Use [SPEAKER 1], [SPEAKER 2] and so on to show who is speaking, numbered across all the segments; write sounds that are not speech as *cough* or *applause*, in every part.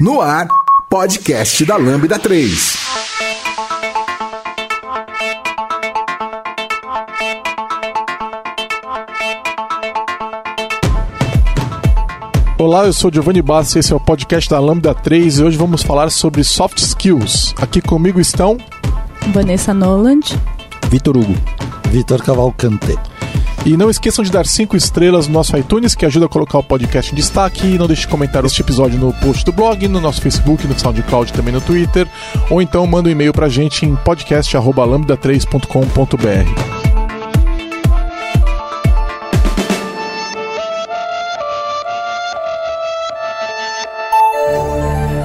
[SPEAKER 1] No ar, podcast da Lambda 3.
[SPEAKER 2] Olá, eu sou Giovanni Bassi, esse é o podcast da Lambda 3 e hoje vamos falar sobre soft skills. Aqui comigo estão
[SPEAKER 3] Vanessa Noland,
[SPEAKER 4] Vitor Hugo.
[SPEAKER 5] Vitor Cavalcante.
[SPEAKER 2] E não esqueçam de dar cinco estrelas no nosso iTunes, que ajuda a colocar o podcast em destaque. E não deixe de comentar este episódio no post do blog, no nosso Facebook, no SoundCloud também no Twitter. Ou então manda um e-mail pra gente em podcast.lambda3.com.br.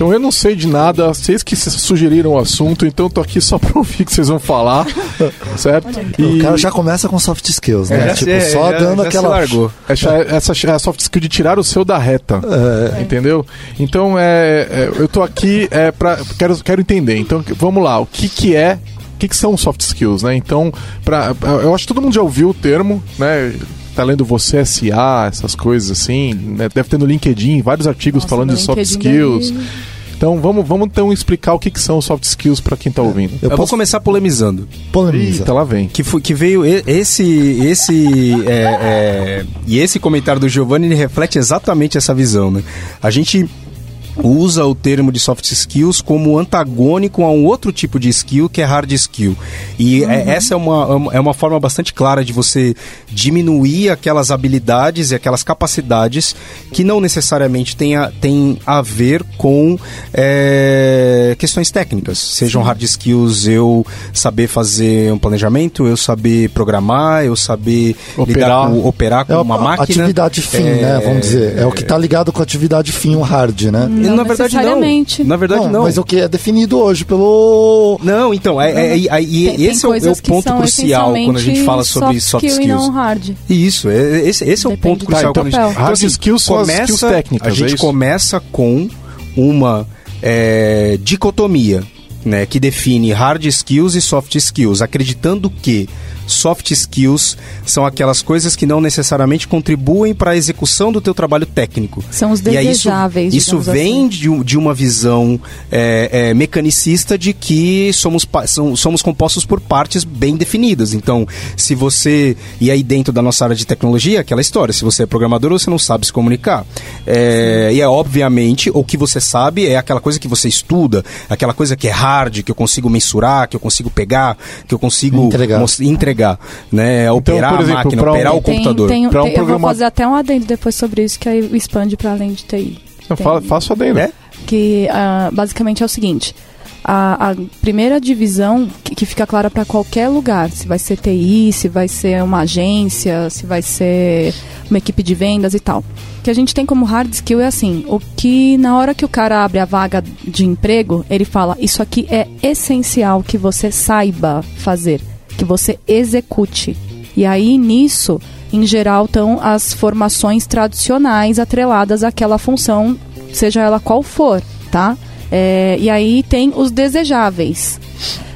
[SPEAKER 2] Então eu não sei de nada, vocês que sugeriram o assunto, então eu tô aqui só *laughs* pra ouvir o que vocês vão falar, certo?
[SPEAKER 5] E... O cara já começa com soft skills, né?
[SPEAKER 2] É,
[SPEAKER 5] tipo,
[SPEAKER 2] é,
[SPEAKER 5] só
[SPEAKER 2] já,
[SPEAKER 5] dando
[SPEAKER 2] já
[SPEAKER 5] aquela.
[SPEAKER 2] largou. Essa, essa é a soft skill de tirar o seu da reta.
[SPEAKER 5] É.
[SPEAKER 2] Entendeu? Então é, é, eu tô aqui é, pra. Quero, quero entender. Então vamos lá, o que, que é o que, que, são soft skills, né? Então, pra, eu acho que todo mundo já ouviu o termo, né? Tá lendo você SA, essas coisas assim, né? Deve ter no LinkedIn vários artigos
[SPEAKER 3] Nossa,
[SPEAKER 2] falando de soft skills. Daí... Então vamos, vamos então explicar o que, que são os soft skills para quem tá ouvindo.
[SPEAKER 4] Eu, eu posso... vou começar polemizando.
[SPEAKER 5] Polemiza.
[SPEAKER 2] Eita, lá vem.
[SPEAKER 4] Que, foi, que veio esse esse é, é, e esse comentário do Giovanni ele reflete exatamente essa visão, né? A gente usa o termo de soft skills como antagônico a um outro tipo de skill que é hard skill. E uhum. é, essa é uma, é uma forma bastante clara de você diminuir aquelas habilidades e aquelas capacidades que não necessariamente tem a, tem a ver com é, questões técnicas. Sejam hard skills, eu saber fazer um planejamento, eu saber programar, eu saber
[SPEAKER 2] operar
[SPEAKER 4] com, operar com
[SPEAKER 5] é
[SPEAKER 4] uma máquina.
[SPEAKER 5] Atividade fim, é, né? Vamos dizer. É o que está ligado com a atividade fim, o hard, né?
[SPEAKER 3] Não na verdade não.
[SPEAKER 4] Na verdade não, não.
[SPEAKER 5] Mas o que é definido hoje pelo.
[SPEAKER 4] Não, então, é, é, é, e esse é, é o ponto crucial quando a gente fala sobre soft skills.
[SPEAKER 3] E não hard.
[SPEAKER 4] Isso, é, esse, esse é o ponto crucial
[SPEAKER 2] tá, então,
[SPEAKER 4] quando a gente.
[SPEAKER 2] Hard então, assim, skills são começa, skills técnicas.
[SPEAKER 4] A gente começa com uma dicotomia. Né, que define hard skills e soft skills, acreditando que soft skills são aquelas coisas que não necessariamente contribuem para a execução do teu trabalho técnico.
[SPEAKER 3] São os desejáveis.
[SPEAKER 4] E isso, isso vem
[SPEAKER 3] assim.
[SPEAKER 4] de, de, uma visão é, é, mecanicista de que somos, somos compostos por partes bem definidas. Então, se você. E aí, dentro da nossa área de tecnologia, aquela história: se você é programador, você não sabe se comunicar. É, e é obviamente, o que você sabe é aquela coisa que você estuda, aquela coisa que é hard, que eu consigo mensurar, que eu consigo pegar, que eu consigo
[SPEAKER 5] entregar.
[SPEAKER 4] entregar né? Então, operar exemplo, a máquina, operar um, o computador.
[SPEAKER 3] Tem, tem, um programa... Eu vou fazer até um adendo depois sobre isso, que aí expande para além de TI.
[SPEAKER 2] Não, fala, faça o adendo. É?
[SPEAKER 3] Que uh, basicamente é o seguinte. A, a, primeira divisão que, que fica clara para qualquer lugar, se vai ser TI, se vai ser uma agência, se vai ser uma equipe de vendas e tal. O que a gente tem como hard skill é assim, o que na hora que o cara abre a vaga de emprego, ele fala, isso aqui é essencial que você saiba fazer que você execute. E aí nisso, em geral, estão as formações tradicionais atreladas àquela função, seja ela qual for, tá? É, e aí tem os desejáveis.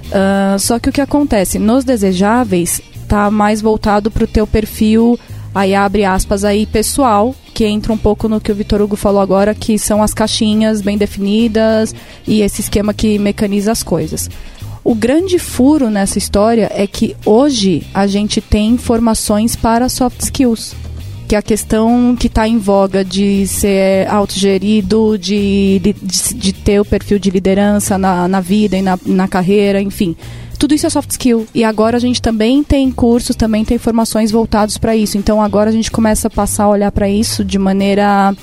[SPEAKER 3] Uh, só que o que acontece? Nos desejáveis, tá mais voltado para o teu perfil, aí abre aspas aí, pessoal, que entra um pouco no que o Vitor Hugo falou agora, que são as caixinhas bem definidas e esse esquema que mecaniza as coisas. O grande furo nessa história é que hoje a gente tem formações para soft skills que é a questão que está em voga de ser autogerido, de, de, de, ter o perfil de liderança na, na vida e na, na carreira, enfim. Tudo isso é soft skill. E agora a gente também tem cursos, também tem formações voltados para isso. Então agora a gente começa a passar a olhar para isso de maneira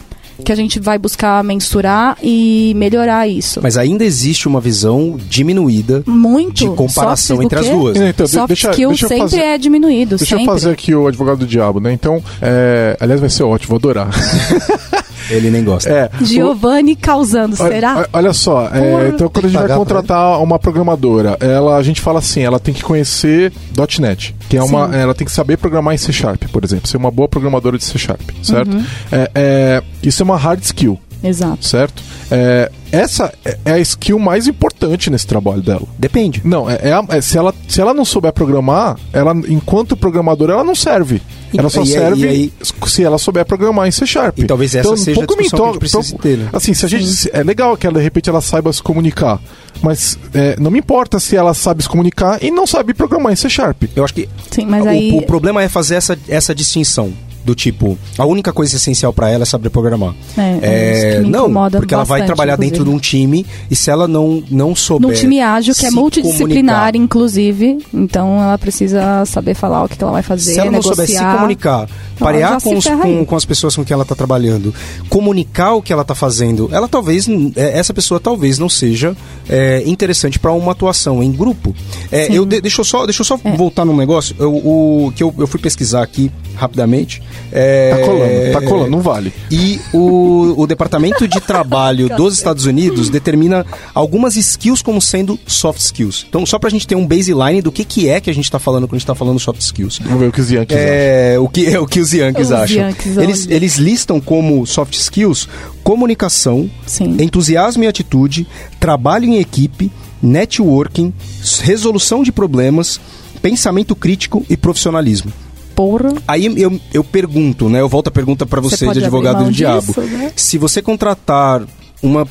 [SPEAKER 3] que a gente vai buscar mensurar e melhorar isso.
[SPEAKER 4] Mas ainda existe uma visão diminuída
[SPEAKER 3] Muito.
[SPEAKER 4] de comparação
[SPEAKER 3] Soft
[SPEAKER 4] entre as duas.
[SPEAKER 2] Então,
[SPEAKER 3] Soft
[SPEAKER 2] deixa-
[SPEAKER 3] skill
[SPEAKER 2] deixa eu
[SPEAKER 3] sempre
[SPEAKER 2] fazer-
[SPEAKER 3] é diminuído,
[SPEAKER 2] Deixa
[SPEAKER 3] sempre.
[SPEAKER 2] eu fazer aqui o advogado do diabo, né? Então, é, aliás, vai ser ótimo, vou adorar. *laughs*
[SPEAKER 4] Ele nem gosta.
[SPEAKER 2] É,
[SPEAKER 3] Giovanni causando,
[SPEAKER 2] Olha-
[SPEAKER 3] será?
[SPEAKER 2] olha- só, é, então quando a gente vai contratar uma programadora, ela, a gente fala assim, ela tem que conhecer .NET, que é uma,
[SPEAKER 3] Sim.
[SPEAKER 2] ela tem que saber programar em C Sharp, por exemplo, ser uma boa programadora de C Sharp, certo?
[SPEAKER 3] Uhum.
[SPEAKER 2] É, é, isso é uma hard skill,
[SPEAKER 3] Exato.
[SPEAKER 2] certo? É, essa é- é a skill mais importante nesse trabalho dela.
[SPEAKER 4] Depende.
[SPEAKER 2] Não, é, é a- é- se, ela, se ela não souber programar, ela, enquanto programadora, ela não serve.
[SPEAKER 4] E-
[SPEAKER 2] Ela só
[SPEAKER 4] e-
[SPEAKER 2] serve
[SPEAKER 4] e aí-
[SPEAKER 2] se ela souber programar em C Sharp.
[SPEAKER 4] E talvez essa seja a
[SPEAKER 2] pouco me
[SPEAKER 4] discussão que a gente
[SPEAKER 2] to-
[SPEAKER 4] precise
[SPEAKER 2] to-
[SPEAKER 4] ter, né?
[SPEAKER 2] Assim, se a gente. É legal que ela, de repente ela saiba se comunicar. Mas é, não me importa se ela sabe se comunicar e não sabe programar em C Sharp.
[SPEAKER 4] Eu acho que
[SPEAKER 3] Sim, mas
[SPEAKER 4] o,
[SPEAKER 3] aí.
[SPEAKER 4] o problema é fazer essa, essa distinção. Do tipo, a única coisa essencial pra ela é saber programar.
[SPEAKER 3] É, é que me
[SPEAKER 4] não, porque ela vai
[SPEAKER 3] bastante,
[SPEAKER 4] trabalhar dentro de
[SPEAKER 3] inclusive.
[SPEAKER 4] um time e se ela não, não souber.
[SPEAKER 3] Num time ágil, que é multidisciplinar,
[SPEAKER 4] comunicar,
[SPEAKER 3] inclusive. Então ela precisa saber falar o que que ela vai fazer,
[SPEAKER 4] Se ela não
[SPEAKER 3] negociar.
[SPEAKER 4] souber se comunicar,
[SPEAKER 3] Então,
[SPEAKER 4] parear com, os- com, com as pessoas com quem ela está trabalhando, comunicar o que ela está fazendo, ela talvez, é, essa pessoa talvez não seja é, interessante para uma atuação em grupo. É, eu de- deixa eu só, deixa eu só
[SPEAKER 3] É.
[SPEAKER 4] voltar num negócio eu- o, que eu, eu fui pesquisar aqui rapidamente. É,
[SPEAKER 2] Tá colando, tá colando, não vale.
[SPEAKER 4] E o, o Departamento de *laughs* Trabalho dos Estados Unidos determina algumas skills como sendo soft skills. Então, só pra gente ter um baseline do que, que é que a gente tá falando quando a gente tá falando soft skills.
[SPEAKER 2] Vamos ver o que os Yankees acham.
[SPEAKER 4] É, o que, é *laughs* o que os Yankees
[SPEAKER 3] Os
[SPEAKER 4] acham.
[SPEAKER 3] Yankees,
[SPEAKER 4] eles,
[SPEAKER 3] olha.
[SPEAKER 4] eles listam como soft skills comunicação,
[SPEAKER 3] Sim.
[SPEAKER 4] entusiasmo e atitude, trabalho em equipe, networking, resolução de problemas, pensamento crítico e profissionalismo.
[SPEAKER 3] Porra.
[SPEAKER 4] Aí eu, eu pergunto, né? Eu volto a pergunta para
[SPEAKER 3] Você
[SPEAKER 4] você, de advogado do diabo.
[SPEAKER 3] disso, né?
[SPEAKER 4] Se você contratar uma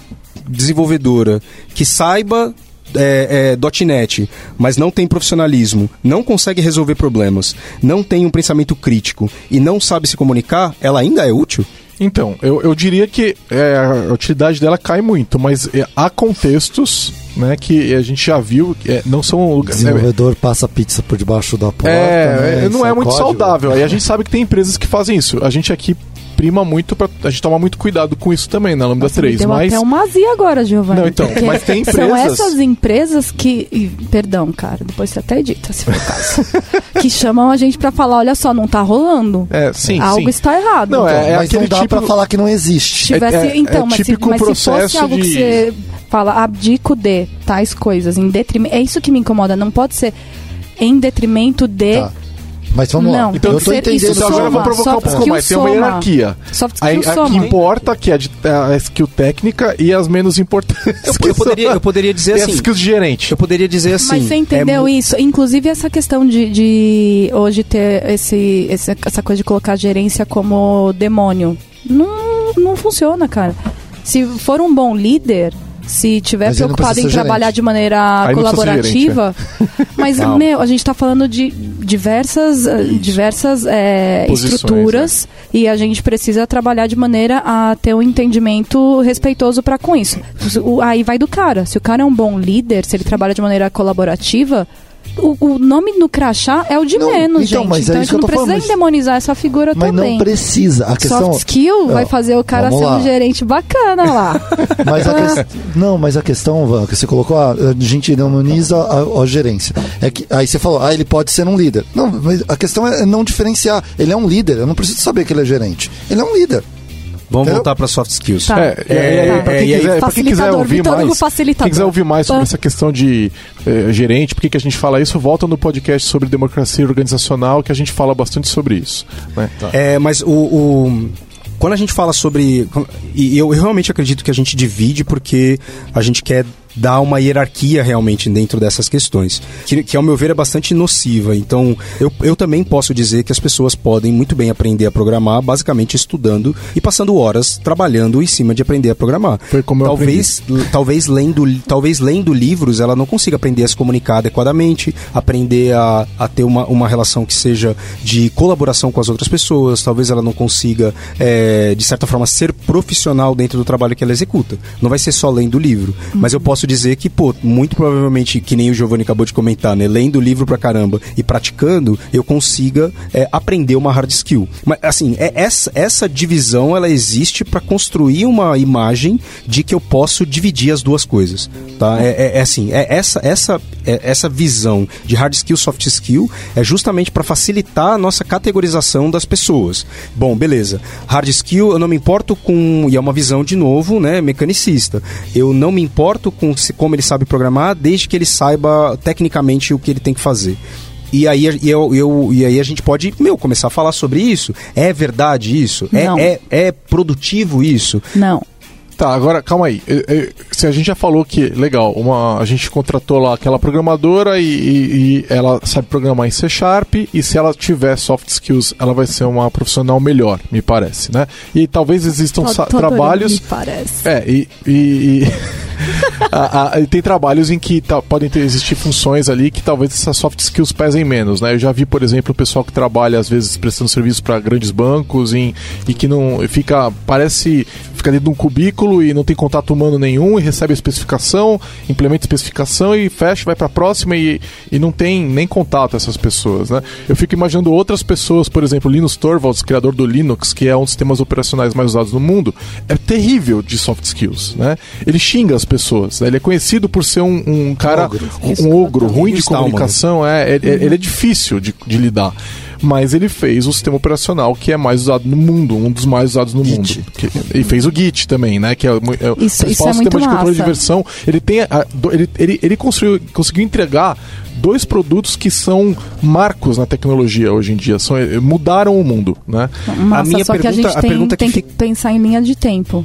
[SPEAKER 4] desenvolvedora que saiba é, é, .NET, mas não tem profissionalismo, não consegue resolver problemas, não tem um pensamento crítico e não sabe se comunicar, ela ainda é útil?
[SPEAKER 2] Então, eu, eu diria que é, a utilidade dela cai muito, mas é, há contextos né, que a gente já viu, é, não são
[SPEAKER 5] O
[SPEAKER 2] lugares.
[SPEAKER 5] desenvolvedor passa pizza por debaixo da porta.
[SPEAKER 2] É,
[SPEAKER 5] né?
[SPEAKER 2] não
[SPEAKER 5] Isso
[SPEAKER 2] é muito
[SPEAKER 5] código.
[SPEAKER 2] saudável. Aí a gente sabe que tem empresas que fazem isso. A gente aqui prima muito pra. A gente toma muito cuidado com isso também na Lambda
[SPEAKER 3] Nossa, me
[SPEAKER 2] 3.
[SPEAKER 3] Deu
[SPEAKER 2] Mas.
[SPEAKER 3] até uma azia agora, Giovanni.
[SPEAKER 2] Não, então,
[SPEAKER 3] porque
[SPEAKER 2] mas tem
[SPEAKER 3] São
[SPEAKER 2] empresas-
[SPEAKER 3] essas empresas que. e, Perdão, cara, depois você até edita, se for o caso. *laughs* que chamam a gente pra falar: olha só, não tá rolando.
[SPEAKER 2] É, sim,
[SPEAKER 3] Algo
[SPEAKER 2] sim.
[SPEAKER 3] está errado.
[SPEAKER 2] Não, é-
[SPEAKER 5] Mas não
[SPEAKER 2] aquele
[SPEAKER 5] dá
[SPEAKER 2] tipo-
[SPEAKER 5] pra falar que não existe.
[SPEAKER 3] Se tivesse,
[SPEAKER 2] é- é-
[SPEAKER 3] então,
[SPEAKER 2] é
[SPEAKER 3] mas, se,
[SPEAKER 2] típico
[SPEAKER 3] mas se fosse algo que você fala, abdico de tais coisas, em detrimento. É isso que me incomoda. Não pode ser em detrimento de.
[SPEAKER 5] Tá. Mas vamos
[SPEAKER 3] Não,
[SPEAKER 5] lá.
[SPEAKER 3] tem
[SPEAKER 5] eu tô entendendo.
[SPEAKER 3] isso
[SPEAKER 2] Então agora eu vou provocar um pouco mais. Tem uma hierarquia.
[SPEAKER 3] Soft
[SPEAKER 2] A,
[SPEAKER 3] skill
[SPEAKER 2] a que importa, que é a, de- a skill técnica, e as menos importantes.
[SPEAKER 4] Eu, eu poderia, eu poderia *laughs* dizer
[SPEAKER 2] e as
[SPEAKER 4] assim.
[SPEAKER 2] skills de gerente.
[SPEAKER 4] Eu poderia dizer assim.
[SPEAKER 3] Mas você entendeu
[SPEAKER 4] é
[SPEAKER 3] isso? Inclusive essa questão de, de hoje ter esse, esse- essa coisa de colocar a gerência como demônio. Não, não funciona, cara. Se for um bom líder, se tiver
[SPEAKER 5] Mas
[SPEAKER 3] preocupado em trabalhar
[SPEAKER 5] gerente.
[SPEAKER 3] de maneira
[SPEAKER 2] Aí não precisa ser
[SPEAKER 3] colaborativa. *laughs* Mas,
[SPEAKER 4] Calma.
[SPEAKER 3] meu, a gente tá falando de diversas, eh, diversas eh,
[SPEAKER 2] Posições,
[SPEAKER 3] estruturas e a gente precisa trabalhar de maneira a ter um entendimento respeitoso para com isso. Aí vai do cara. Se o cara é um bom líder, se ele trabalha de maneira colaborativa, o, o nome no crachá é o de
[SPEAKER 5] Não,
[SPEAKER 3] menos,
[SPEAKER 5] então,
[SPEAKER 3] gente.
[SPEAKER 5] mas é
[SPEAKER 3] então a
[SPEAKER 5] isso
[SPEAKER 3] gente
[SPEAKER 5] que
[SPEAKER 3] não precisa
[SPEAKER 5] falando,
[SPEAKER 3] endemonizar essa figura
[SPEAKER 5] Mas
[SPEAKER 3] também.
[SPEAKER 5] não precisa. A questão.
[SPEAKER 3] Soft skill vai
[SPEAKER 5] Ó,
[SPEAKER 3] fazer o cara ser
[SPEAKER 5] lá.
[SPEAKER 3] um gerente bacana lá. *laughs*
[SPEAKER 5] Mas a quest- Não, mas a questão, que você colocou, ah, a gente demoniza a, a gerência. É que, aí você falou, ah, ele pode ser um líder. Não, mas a questão é não diferenciar. Ele é um líder, eu não preciso saber que ele é gerente. Ele é um líder.
[SPEAKER 4] Vamos
[SPEAKER 5] Entendeu?
[SPEAKER 4] voltar para soft skills.
[SPEAKER 3] Tá.
[SPEAKER 2] É, aí,
[SPEAKER 3] tá.
[SPEAKER 2] pra, quem quiser, quem quiser ouvir mais, quem quiser ouvir mais sobre
[SPEAKER 3] Pã.
[SPEAKER 2] essa questão de eh, gerente, por que que a gente fala isso, volta no podcast sobre democracia organizacional, que a gente fala bastante sobre isso. né?
[SPEAKER 4] É, mas o, o- Quando a gente fala sobre. E eu, eu realmente acredito que a gente divide porque a gente quer dar uma hierarquia realmente dentro dessas questões, que, que ao meu ver é bastante nociva. Então, eu, eu também posso dizer que as pessoas podem muito bem aprender a programar, basicamente estudando e passando horas trabalhando em cima de aprender a programar.
[SPEAKER 2] Foi como eu
[SPEAKER 4] talvez, talvez lendo, talvez lendo livros ela não consiga aprender a se comunicar adequadamente, aprender a, a ter uma, uma relação que seja de colaboração com as outras pessoas, talvez ela não consiga, é, de certa forma, ser profissional dentro do trabalho que ela executa. Não vai ser só lendo livro, mas eu posso posso dizer que, pô, muito provavelmente, que nem o Giovanni acabou de comentar, né? Lendo o livro pra caramba e praticando, eu consiga é, aprender uma hard skill. Mas, assim, é, essa, essa divisão, ela existe para construir uma imagem de que eu posso dividir as duas coisas, tá? É, é, é assim, é essa, essa, é, essa visão de hard skill, soft skill, é justamente para facilitar a nossa categorização das pessoas. Bom, beleza. Hard skill, eu não me importo com... E é uma visão, de novo, né, mecanicista. Eu não me importo com como ele sabe programar, desde que ele saiba tecnicamente o que ele tem que fazer. E aí, eu, eu, e aí a gente pode, meu, começar a falar sobre isso. É verdade isso? É, é, é produtivo isso?
[SPEAKER 3] Não.
[SPEAKER 2] Tá, agora calma aí. Eu- eu- Se a gente já falou que, legal, uma, a gente contratou lá aquela programadora e, e- e ela sabe programar em C Sharp e se ela tiver soft skills, ela vai ser uma profissional melhor, me parece, né? E talvez existam
[SPEAKER 3] Tô- tô
[SPEAKER 2] trabalhos.
[SPEAKER 3] Me parece.
[SPEAKER 2] É, e. *laughs* a- a- e tem trabalhos em que tá- podem ter, existir funções ali que talvez essas soft skills pesem menos, né? Eu já vi, por exemplo, o pessoal que trabalha, às vezes, prestando serviço para grandes bancos em, e que não. fica. parece. fica dentro de um cubículo e não tem contato humano nenhum e recebe a especificação, implementa a especificação e fecha, vai para a próxima e, e não tem nem contato essas pessoas, né? Eu fico imaginando outras pessoas, por exemplo, Linus Torvalds, criador do Linux, que é um dos sistemas operacionais mais usados no mundo, é terrível de soft skills, né? Ele xinga as pessoas, né? ele é conhecido por ser um, um cara,
[SPEAKER 5] Ogro.
[SPEAKER 2] um ogro, ruim de comunicação, é, ele, ele é difícil de, de lidar. Mas ele fez o sistema operacional que é mais usado no mundo, um dos mais usados no
[SPEAKER 5] Git.
[SPEAKER 2] mundo. Que- e fez o Git também, né? Que é, o- é o
[SPEAKER 3] Isso- isso
[SPEAKER 2] principal
[SPEAKER 3] é muito
[SPEAKER 2] sistema de controle de versão. Ele tem a- ele, ele, ele construiu, conseguiu entregar dois produtos que são marcos na tecnologia hoje em dia. São, eh, mudaram o mundo, né?
[SPEAKER 3] Massa,
[SPEAKER 4] minha
[SPEAKER 3] só que a
[SPEAKER 4] pergunta-
[SPEAKER 3] gente
[SPEAKER 4] a
[SPEAKER 3] tem,
[SPEAKER 4] pergunta que
[SPEAKER 3] tem que
[SPEAKER 4] fica-
[SPEAKER 3] pensar em linha de tempo.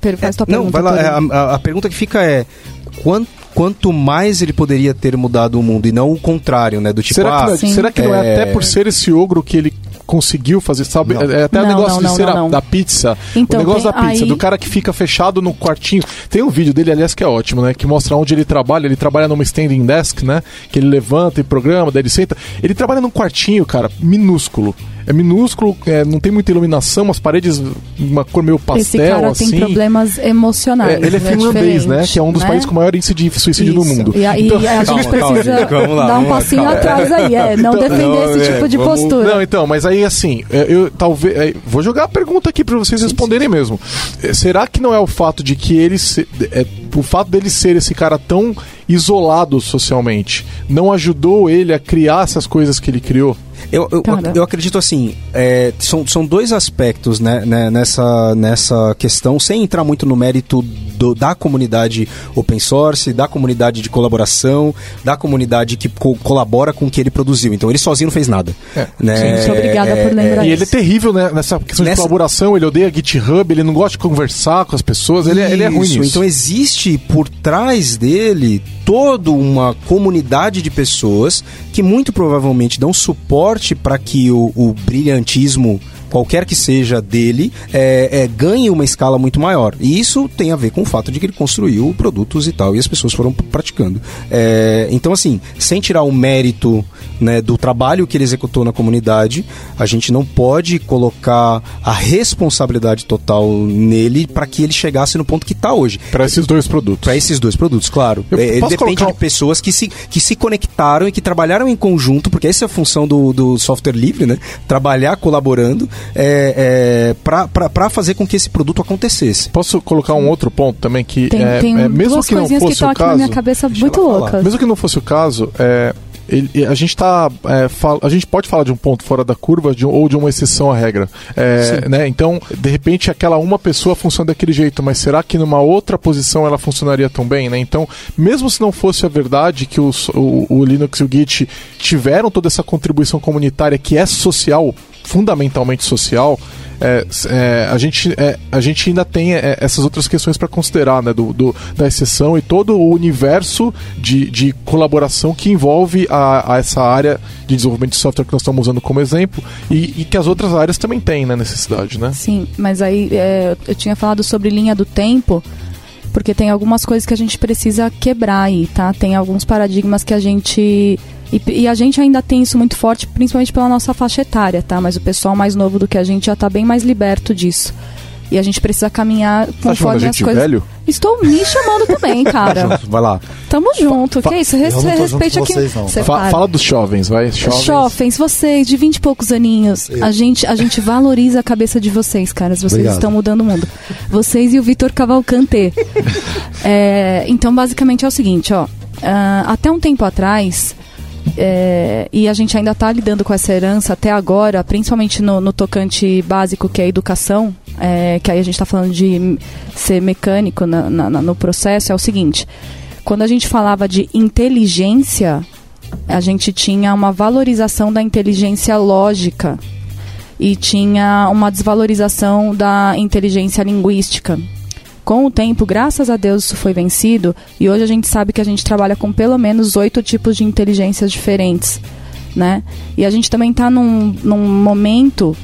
[SPEAKER 3] Per- Faz tua
[SPEAKER 4] Não,
[SPEAKER 3] pergunta,
[SPEAKER 4] vai lá. É, A, a- a pergunta que fica é: quanto, quanto mais ele poderia ter mudado o mundo e não o contrário, né? Do tipo,
[SPEAKER 2] será,
[SPEAKER 4] ah,
[SPEAKER 2] que, não-
[SPEAKER 3] sim.
[SPEAKER 2] será que não é,
[SPEAKER 4] é-
[SPEAKER 2] até por ser esse ogro que ele conseguiu fazer, sabe?
[SPEAKER 4] Não.
[SPEAKER 2] É até o
[SPEAKER 3] Não,
[SPEAKER 2] negócio
[SPEAKER 3] não,
[SPEAKER 2] de
[SPEAKER 3] não,
[SPEAKER 2] ser
[SPEAKER 3] não,
[SPEAKER 2] a-
[SPEAKER 3] não.
[SPEAKER 2] da pizza.
[SPEAKER 3] Então,
[SPEAKER 2] o negócio
[SPEAKER 3] tem
[SPEAKER 2] da pizza,
[SPEAKER 3] aí-
[SPEAKER 2] do cara que fica fechado no quartinho. Tem um vídeo dele, aliás, que é ótimo, né? Que mostra onde ele trabalha. Ele trabalha numa standing desk, né? Que ele levanta e programa, daí ele senta. Ele trabalha num quartinho, cara, minúsculo. É minúsculo, é, não tem muita iluminação, as paredes, uma cor meio pastel,
[SPEAKER 3] Esse cara
[SPEAKER 2] assim.
[SPEAKER 3] tem problemas emocionais.
[SPEAKER 2] É, ele é finlandês, né? Que é um dos
[SPEAKER 3] né?
[SPEAKER 2] países com maior índice de suicídio no
[SPEAKER 3] Isso.
[SPEAKER 2] mundo.
[SPEAKER 3] E aí
[SPEAKER 2] Então-
[SPEAKER 3] a gente
[SPEAKER 4] Calma, calma,
[SPEAKER 3] precisa
[SPEAKER 4] vamos lá,
[SPEAKER 3] dar um passinho
[SPEAKER 4] calma.
[SPEAKER 3] atrás aí, é, não
[SPEAKER 2] Então,
[SPEAKER 3] defender
[SPEAKER 4] não,
[SPEAKER 3] esse
[SPEAKER 4] é,
[SPEAKER 3] tipo de
[SPEAKER 4] vamos-
[SPEAKER 3] postura.
[SPEAKER 2] Não, então, mas aí assim, é, eu talvez. é, vou jogar a pergunta aqui pra vocês responderem mesmo. É, Será que não é o fato de que ele. se- é, o fato dele ser esse cara tão isolado socialmente não ajudou ele a criar essas coisas que ele criou?
[SPEAKER 4] Eu, eu,
[SPEAKER 3] Cara.
[SPEAKER 4] eu acredito assim, é, são, são dois aspectos né, né, nessa, nessa questão, sem entrar muito no mérito do- da comunidade open source, da comunidade de colaboração, da comunidade que co- colabora com o que ele produziu. Então ele sozinho não fez nada.
[SPEAKER 2] É,
[SPEAKER 4] né?
[SPEAKER 3] Gente, obrigada por lembrar
[SPEAKER 2] E
[SPEAKER 3] isso.
[SPEAKER 2] ele é terrível né, nessa questão de
[SPEAKER 4] Nessa-
[SPEAKER 2] colaboração, ele odeia GitHub, ele não gosta de conversar com as pessoas, ele, é- ele é ruim
[SPEAKER 4] Isso,
[SPEAKER 2] nisso.
[SPEAKER 4] Então existe por trás dele toda uma comunidade de pessoas que muito provavelmente dão suporte para que o, o brilhantismo qualquer que seja dele, é, é, ganhe uma escala muito maior. E isso tem a ver com o fato de que ele construiu produtos e tal, e as pessoas foram praticando. É, então, assim, sem tirar o mérito né, do trabalho que ele executou na comunidade, a gente não pode colocar a responsabilidade total nele para que ele chegasse no ponto que está hoje.
[SPEAKER 2] Para esses dois produtos.
[SPEAKER 4] Para esses dois produtos, claro. É, depende
[SPEAKER 2] colocar
[SPEAKER 4] de pessoas que se, que se conectaram e que trabalharam em conjunto, porque essa é a função do, do software livre, né? Trabalhar colaborando é, é, para fazer com que esse produto acontecesse.
[SPEAKER 2] Posso colocar um outro ponto também que
[SPEAKER 3] Tem,
[SPEAKER 2] é,
[SPEAKER 3] tem
[SPEAKER 2] é, mesmo
[SPEAKER 3] duas
[SPEAKER 2] que não
[SPEAKER 3] que
[SPEAKER 2] fosse
[SPEAKER 3] estão
[SPEAKER 2] o
[SPEAKER 3] aqui na
[SPEAKER 2] caso,
[SPEAKER 3] minha cabeça muito loucas.
[SPEAKER 2] Mesmo que não fosse o caso, é, ele- a gente tá. é, fal- a gente pode falar de um ponto fora da curva de ou de uma exceção à regra. É, né? Então, de repente, aquela uma pessoa funciona daquele jeito, mas será que numa outra posição ela funcionaria tão bem? Né? Então, mesmo se não fosse a verdade que os- o, o Linux e o Git tiveram toda essa contribuição comunitária que é social, fundamentalmente social. é, é, a, gente, é, a gente ainda tem é, essas outras questões para considerar, né? Do, do- da exceção e todo o universo de, de colaboração que envolve a, a essa área de desenvolvimento de software que nós estamos usando como exemplo e, e que as outras áreas também têm né, necessidade, né?
[SPEAKER 3] Sim, mas aí é, eu tinha falado sobre linha do tempo, porque tem algumas coisas que a gente precisa quebrar aí, tá? Tem alguns paradigmas que a gente. E, e a gente ainda tem isso muito forte, principalmente pela nossa faixa etária, tá? Mas o pessoal mais novo do que a gente já tá bem mais liberto disso. E a gente precisa caminhar
[SPEAKER 2] Tá
[SPEAKER 3] conforme as
[SPEAKER 2] gente
[SPEAKER 3] coisas.
[SPEAKER 2] velho?
[SPEAKER 3] Estou me chamando também, *laughs* cara.
[SPEAKER 4] Vai lá.
[SPEAKER 3] Tamo junto. que isso? Res
[SPEAKER 5] eu não tô junto
[SPEAKER 3] respeite aqui.
[SPEAKER 5] vocês, não.
[SPEAKER 2] Fa- fala dos jovens, vai. Jovens.
[SPEAKER 3] Jovens, vocês de 20 e poucos aninhos, a gente, a gente valoriza a cabeça de vocês, caras. Vocês
[SPEAKER 5] Obrigado.
[SPEAKER 3] estão mudando o mundo. Vocês e o Vitor Cavalcante. *laughs* É, então, basicamente é o seguinte, ó. ah, até um tempo atrás, é, e a gente ainda está lidando com essa herança até agora, principalmente no, no tocante básico que é a educação, é, que aí a gente está falando de ser mecânico na- na- no processo, é o seguinte. Quando a gente falava de inteligência, a gente tinha uma valorização da inteligência lógica e tinha uma desvalorização da inteligência linguística. Com o tempo, graças a Deus, isso foi vencido e hoje a gente sabe que a gente trabalha com pelo menos oito tipos de inteligências diferentes, né? E a gente também está num, num momento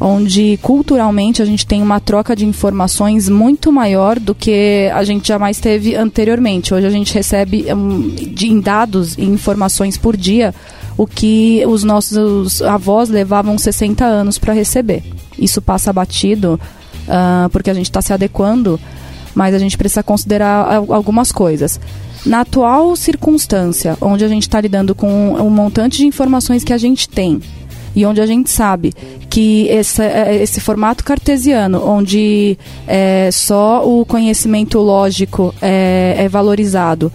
[SPEAKER 3] onde culturalmente a gente tem uma troca de informações muito maior do que a gente jamais teve anteriormente. Hoje a gente recebe de, em dados e informações por dia o que os nossos avós levavam 60 anos para receber. Isso passa batido ah, porque a gente está se adequando, mas a gente precisa considerar al- algumas coisas. Na atual circunstância, onde a gente está lidando com um montante de informações que a gente tem, e onde a gente sabe que essa, eh, esse formato cartesiano, onde eh, só o conhecimento lógico é, é valorizado,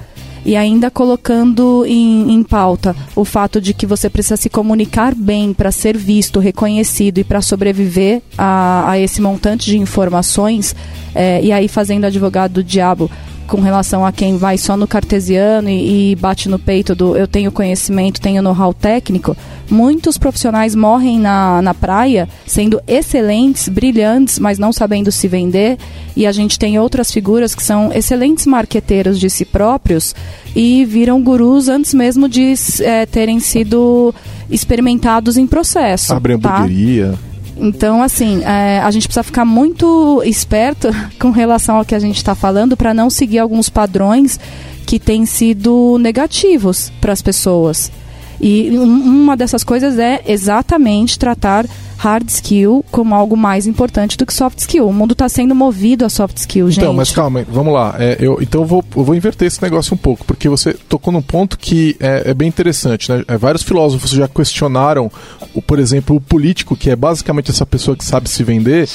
[SPEAKER 3] e ainda colocando em, em pauta o fato de que você precisa se comunicar bem para ser visto, reconhecido e para sobreviver a, a esse montante de informações, eh, e aí fazendo advogado do diabo com relação a quem vai só no cartesiano e, e bate no peito do eu tenho conhecimento, tenho know-how técnico, muitos profissionais morrem na, na praia sendo excelentes, brilhantes, mas não sabendo se vender. E a gente tem outras figuras que são excelentes marqueteiros de si próprios e viram gurus antes mesmo de eh, terem sido experimentados em processo.
[SPEAKER 2] Abre
[SPEAKER 3] tá?
[SPEAKER 2] hamburgueria.
[SPEAKER 3] Então, assim, é, a gente precisa ficar muito esperto *laughs* com relação ao que a gente está falando para não seguir alguns padrões que têm sido negativos para as pessoas. E um- uma dessas coisas é exatamente tratar hard skill como algo mais importante do que soft skill. O mundo está sendo movido a soft skill, gente.
[SPEAKER 2] Então, mas calma, vamos lá. É, eu, então eu vou, eu vou inverter esse negócio um pouco, porque você tocou num ponto que é, é bem interessante. Né? É, vários filósofos já questionaram, o, por exemplo, o político, que é basicamente essa pessoa que sabe se vender,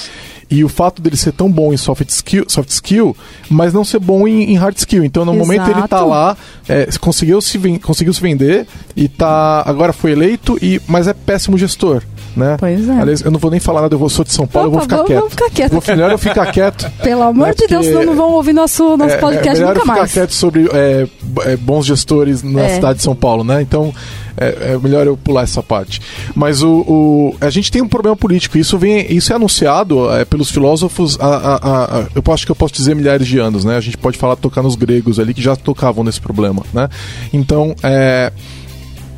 [SPEAKER 2] e o fato dele ser tão bom em soft skill, soft skill mas não ser bom em, em hard skill. Então, no momento ele tá
[SPEAKER 3] Exato.
[SPEAKER 2] lá, é, conseguiu, se conseguiu se vender e tá agora foi eleito, e, mas é péssimo gestor. Né?
[SPEAKER 3] Pois é.
[SPEAKER 2] Aliás, eu não vou nem falar nada, eu vou- sou de São Paulo, eu vou
[SPEAKER 3] Opa,
[SPEAKER 2] ficar
[SPEAKER 3] vamos-
[SPEAKER 2] quieto.
[SPEAKER 3] vamos ficar quieto.
[SPEAKER 2] Vou, melhor eu ficar quieto. *laughs*
[SPEAKER 3] Pelo amor
[SPEAKER 2] Né,
[SPEAKER 3] de Deus, senão não vão ouvir nosso, nosso
[SPEAKER 2] É,
[SPEAKER 3] podcast
[SPEAKER 2] é melhor
[SPEAKER 3] nunca
[SPEAKER 2] eu ficar
[SPEAKER 3] mais.
[SPEAKER 2] quieto sobre é, é, bons gestores na
[SPEAKER 3] É.
[SPEAKER 2] cidade de São Paulo, né? Então é, é melhor eu pular essa parte. Mas o, o- a gente tem um problema político. Isso vem, isso é anunciado é, pelos filósofos. A- a- a- eu acho que eu posso dizer milhares de anos, né? A gente pode falar tocar nos gregos ali que já tocavam nesse problema, né? Então é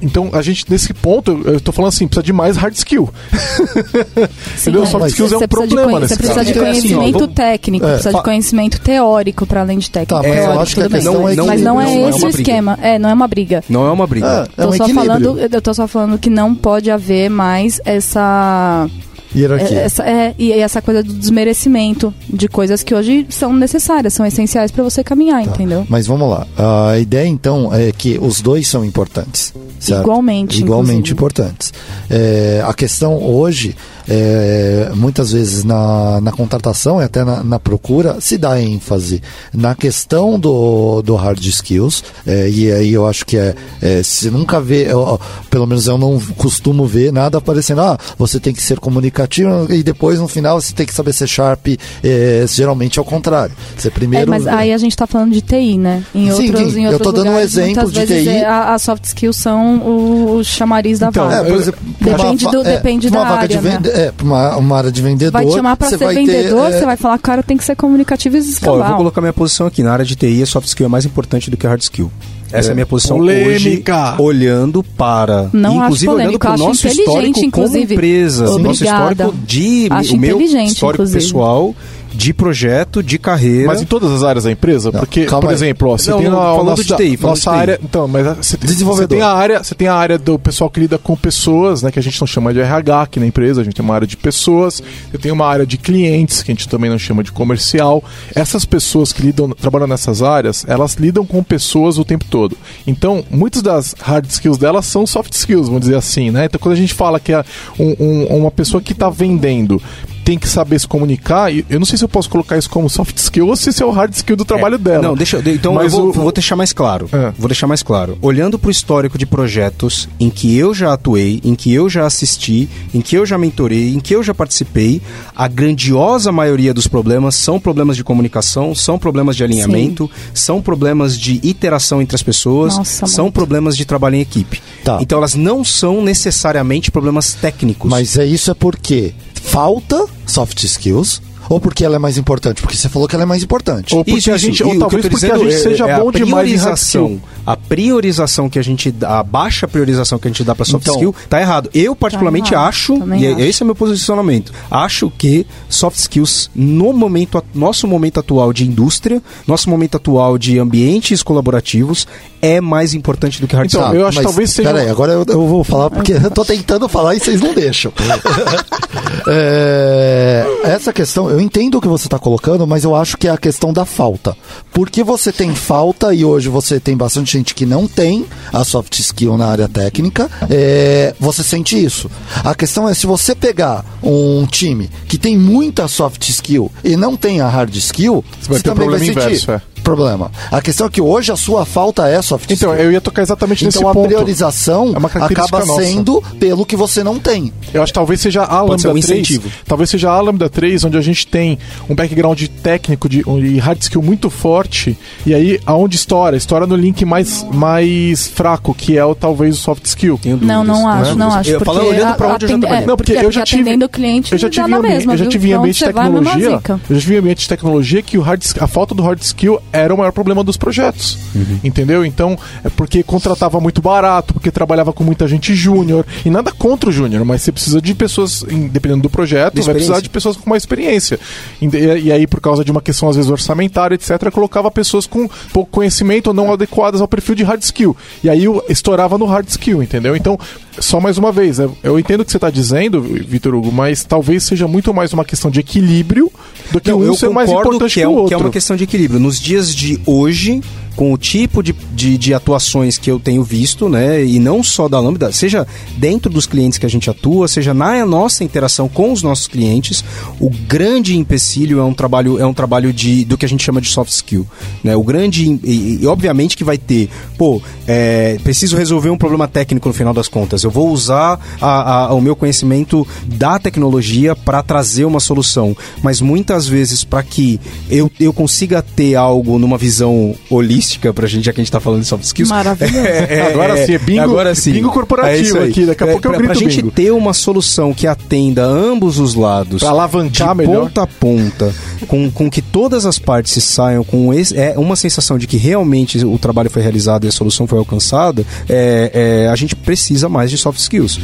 [SPEAKER 2] então, a gente, nesse ponto, eu- eu tô falando assim, precisa de mais hard skill. *laughs*
[SPEAKER 3] Sim,
[SPEAKER 2] Entendeu?
[SPEAKER 3] mas
[SPEAKER 2] Soft
[SPEAKER 3] você-
[SPEAKER 2] skills é um
[SPEAKER 3] você precisa de
[SPEAKER 2] problema nesse
[SPEAKER 3] Você precisa
[SPEAKER 2] caso.
[SPEAKER 3] de
[SPEAKER 4] É, assim, ó,
[SPEAKER 3] conhecimento técnico,
[SPEAKER 5] É,
[SPEAKER 3] precisa de conhecimento teórico para além de técnico.
[SPEAKER 5] Tá, mas eu
[SPEAKER 3] teórico,
[SPEAKER 5] acho que
[SPEAKER 3] bem.
[SPEAKER 4] Não-
[SPEAKER 5] é
[SPEAKER 4] não-
[SPEAKER 3] Mas não é
[SPEAKER 4] não é
[SPEAKER 3] esse
[SPEAKER 4] uma
[SPEAKER 3] o esquema. É, não é uma briga.
[SPEAKER 4] Não é uma briga.
[SPEAKER 5] É, é
[SPEAKER 3] Tô
[SPEAKER 5] um
[SPEAKER 3] só
[SPEAKER 5] equilíbrio.
[SPEAKER 3] falando, eu tô só falando que não pode haver mais essa
[SPEAKER 5] Hierarquia.
[SPEAKER 3] essa é, e essa coisa do desmerecimento de coisas que hoje são necessárias, são essenciais para você caminhar, entendeu?
[SPEAKER 5] Mas vamos lá. A ideia então é que os dois são importantes. Certo?
[SPEAKER 3] Igualmente,
[SPEAKER 5] Igualmente
[SPEAKER 3] inclusive.
[SPEAKER 5] importantes. É, a questão hoje, é, muitas vezes na, na contratação e até na, na procura, se dá ênfase na questão do, do hard skills. é, e aí eu acho que é, é se nunca vê, eu- pelo menos eu não costumo ver nada aparecendo. Ah, você tem que ser comunicativo e depois no final você tem que saber ser sharp. é, geralmente é o contrário. Você
[SPEAKER 3] É,
[SPEAKER 5] primeiro.
[SPEAKER 3] mas aí a gente tá falando de TI, né? Em
[SPEAKER 5] Sim,
[SPEAKER 3] outros,
[SPEAKER 5] sim,
[SPEAKER 3] em
[SPEAKER 5] eu
[SPEAKER 3] outros
[SPEAKER 5] tô dando um exemplo de TI.
[SPEAKER 3] é- a, a soft skills são o, o chamariz da
[SPEAKER 2] Então,
[SPEAKER 3] vaga.
[SPEAKER 5] É,
[SPEAKER 3] Depende do-
[SPEAKER 5] é,
[SPEAKER 3] depende da área,
[SPEAKER 5] de
[SPEAKER 3] né?
[SPEAKER 5] É, pra uma, uma área de vendedor.
[SPEAKER 3] vai te chamar para ser
[SPEAKER 5] vai
[SPEAKER 3] vendedor,
[SPEAKER 5] ter, é,
[SPEAKER 3] você vai falar, cara, tem que ser comunicativo e
[SPEAKER 4] Ó, eu vou
[SPEAKER 3] escalar.
[SPEAKER 4] colocar minha posição aqui. Na área de TI, a soft skill é mais importante do que a hard skill. Essa é, a minha posição
[SPEAKER 2] Polêmica.
[SPEAKER 4] hoje, olhando para,
[SPEAKER 3] Não acho
[SPEAKER 4] inclusive olhando para o
[SPEAKER 3] eu acho
[SPEAKER 4] nosso histórico como
[SPEAKER 3] inclusive.
[SPEAKER 4] empresa, nosso
[SPEAKER 3] Obrigada.
[SPEAKER 4] histórico de
[SPEAKER 3] Acho
[SPEAKER 4] o meu histórico
[SPEAKER 3] inclusive.
[SPEAKER 4] pessoal de projeto, de carreira.
[SPEAKER 2] Mas em todas as áreas da empresa?
[SPEAKER 5] Não,
[SPEAKER 2] porque, por
[SPEAKER 5] aí.
[SPEAKER 2] exemplo, ó, você
[SPEAKER 4] Não,
[SPEAKER 2] tem
[SPEAKER 4] não,
[SPEAKER 2] a
[SPEAKER 4] falando
[SPEAKER 2] nossa,
[SPEAKER 4] de TI, falando
[SPEAKER 2] nossa
[SPEAKER 4] de TI.
[SPEAKER 2] área. Então, mas você tem, você tem a área, você tem a área do pessoal que lida com pessoas, né? Que a gente não chama de RH aqui na empresa, a gente tem uma área de pessoas, eu tenho uma área de clientes, que a gente também não chama de comercial. Essas pessoas que lidam, trabalham nessas áreas, elas lidam com pessoas o tempo todo. Então, muitas das hard skills delas são soft skills, vamos dizer assim, né? Então, quando a gente fala que é um- um- uma pessoa que está vendendo tem que saber se comunicar, e eu não sei se eu posso colocar isso como soft skill ou se isso é o hard skill do trabalho dela.
[SPEAKER 4] Não, deixa, de- então
[SPEAKER 2] Mas
[SPEAKER 4] eu vou,
[SPEAKER 2] o-
[SPEAKER 4] vou deixar mais claro.
[SPEAKER 2] É.
[SPEAKER 4] Vou deixar mais claro. Olhando para o histórico de projetos em que eu já atuei, em que eu já assisti, em que eu já mentorei, em que eu já participei, a grandiosa maioria dos problemas são problemas de comunicação, são problemas de alinhamento, são problemas de interação entre as pessoas,
[SPEAKER 3] Nossa,
[SPEAKER 4] são
[SPEAKER 3] muito.
[SPEAKER 4] problemas de trabalho em equipe.
[SPEAKER 5] Tá.
[SPEAKER 4] Então elas não são necessariamente problemas técnicos.
[SPEAKER 5] Mas é isso é porque falta soft skills ou porque ela é mais importante? Porque você falou que ela é mais importante.
[SPEAKER 2] Ou porque a gente- ou
[SPEAKER 4] o que
[SPEAKER 2] talvez porque a
[SPEAKER 4] dizendo
[SPEAKER 2] gente
[SPEAKER 4] é-
[SPEAKER 2] seja
[SPEAKER 4] é
[SPEAKER 2] bom
[SPEAKER 4] a priorização. A priorização que a gente dá, a baixa priorização que a gente dá para soft
[SPEAKER 5] Então-
[SPEAKER 4] skill, tá errado. Eu particularmente
[SPEAKER 3] errado,
[SPEAKER 4] acho,
[SPEAKER 3] também
[SPEAKER 4] e é-
[SPEAKER 3] acho.
[SPEAKER 4] esse é meu posicionamento. Acho que soft skills no momento nosso momento atual de indústria, nosso momento atual de ambientes colaborativos é mais importante do que hard
[SPEAKER 2] Então,
[SPEAKER 4] skill.
[SPEAKER 2] eu acho que talvez seja-
[SPEAKER 5] Peraí, agora eu, eu vou falar porque eu tô tentando falar e vocês não deixam. *laughs* *laughs* É, essa questão, eu entendo o que você está colocando, mas eu acho que é a questão da falta. Porque você tem falta e hoje você tem bastante gente que não tem a soft skill na área técnica, é, você sente isso. A questão é se você pegar um time que tem muita soft skill e não tem a hard skill,
[SPEAKER 2] Você vai ter
[SPEAKER 5] também vai
[SPEAKER 2] problema
[SPEAKER 5] sentir
[SPEAKER 2] inverso, é.
[SPEAKER 5] Problema. A questão é que hoje a sua falta é soft skill.
[SPEAKER 2] Então, eu ia tocar exatamente nesse
[SPEAKER 5] Então a
[SPEAKER 2] ponto.
[SPEAKER 5] priorização
[SPEAKER 2] É
[SPEAKER 5] acaba
[SPEAKER 2] nossa.
[SPEAKER 5] sendo pelo que você não tem.
[SPEAKER 2] Eu acho que talvez seja a
[SPEAKER 4] Pode
[SPEAKER 2] Lambda
[SPEAKER 4] um
[SPEAKER 2] 3.
[SPEAKER 4] incentivo.
[SPEAKER 2] Talvez seja a Lambda 3, onde a gente tem um background técnico de, e hard skill muito forte. E aí, aonde estoura? Estoura no link mais, mais fraco, que é o talvez o soft skill.
[SPEAKER 3] Não, não acho, não acho.
[SPEAKER 4] Eu
[SPEAKER 3] porque
[SPEAKER 4] falando olhando pra
[SPEAKER 3] a-
[SPEAKER 4] onde eu já trabalhei.
[SPEAKER 3] é,
[SPEAKER 2] Não, porque
[SPEAKER 3] é
[SPEAKER 2] eu já tive-
[SPEAKER 3] atendendo o cliente
[SPEAKER 2] Eu já tive,
[SPEAKER 3] mesma,
[SPEAKER 2] eu já tive ambiente de tecnologia. Eu já tive em ambiente de tecnologia que o hard, a falta do hard skill era o maior problema dos projetos.
[SPEAKER 4] Uhum.
[SPEAKER 2] Entendeu? Então, é porque contratava muito barato, porque trabalhava com muita gente júnior. E nada contra o júnior, mas você precisa de pessoas, dependendo do projeto, vai precisar de pessoas com mais experiência. E, e aí, por causa de uma questão, às vezes, orçamentária, etc., colocava pessoas com pouco conhecimento ou não adequadas ao perfil de hard skill. E aí o- estourava no hard skill, entendeu? Então, só mais uma vez, eu, eu entendo o que você está dizendo, Vitor Hugo, mas talvez seja muito mais uma questão de equilíbrio do que
[SPEAKER 4] Não,
[SPEAKER 2] um ser mais importante
[SPEAKER 4] que
[SPEAKER 2] que,
[SPEAKER 4] é,
[SPEAKER 2] o
[SPEAKER 4] um-
[SPEAKER 2] outro.
[SPEAKER 4] que é uma questão de equilíbrio. Nos dias de hoje, com o tipo de, de, de atuações que eu tenho visto, né, e não só da Lambda, seja dentro dos clientes que a gente atua, seja na nossa interação com os nossos clientes, o grande empecilho é um trabalho é um trabalho de do que a gente chama de soft skill, né? O grande e, e obviamente que vai ter, pô, é, preciso resolver um problema técnico no final das contas. Eu vou usar a- a- o meu conhecimento da tecnologia para trazer uma solução, mas muitas vezes para que eu, eu consiga ter algo numa visão holística pra gente, já que a gente tá falando de soft skills.
[SPEAKER 3] Maravilhoso. *laughs*
[SPEAKER 2] Agora sim, é bingo-
[SPEAKER 4] agora sim.
[SPEAKER 2] bingo corporativo
[SPEAKER 4] É
[SPEAKER 2] aqui, daqui a pouco eu
[SPEAKER 4] pra,
[SPEAKER 2] grito
[SPEAKER 4] pra gente
[SPEAKER 2] bingo.
[SPEAKER 4] ter uma solução que atenda ambos os lados,
[SPEAKER 2] Pra alavancar
[SPEAKER 4] de
[SPEAKER 2] melhor.
[SPEAKER 4] ponta a ponta, com, com que todas as partes se saiam com esse, é uma sensação de que realmente o trabalho foi realizado e a solução foi alcançada, é, é, a gente precisa mais de soft skills.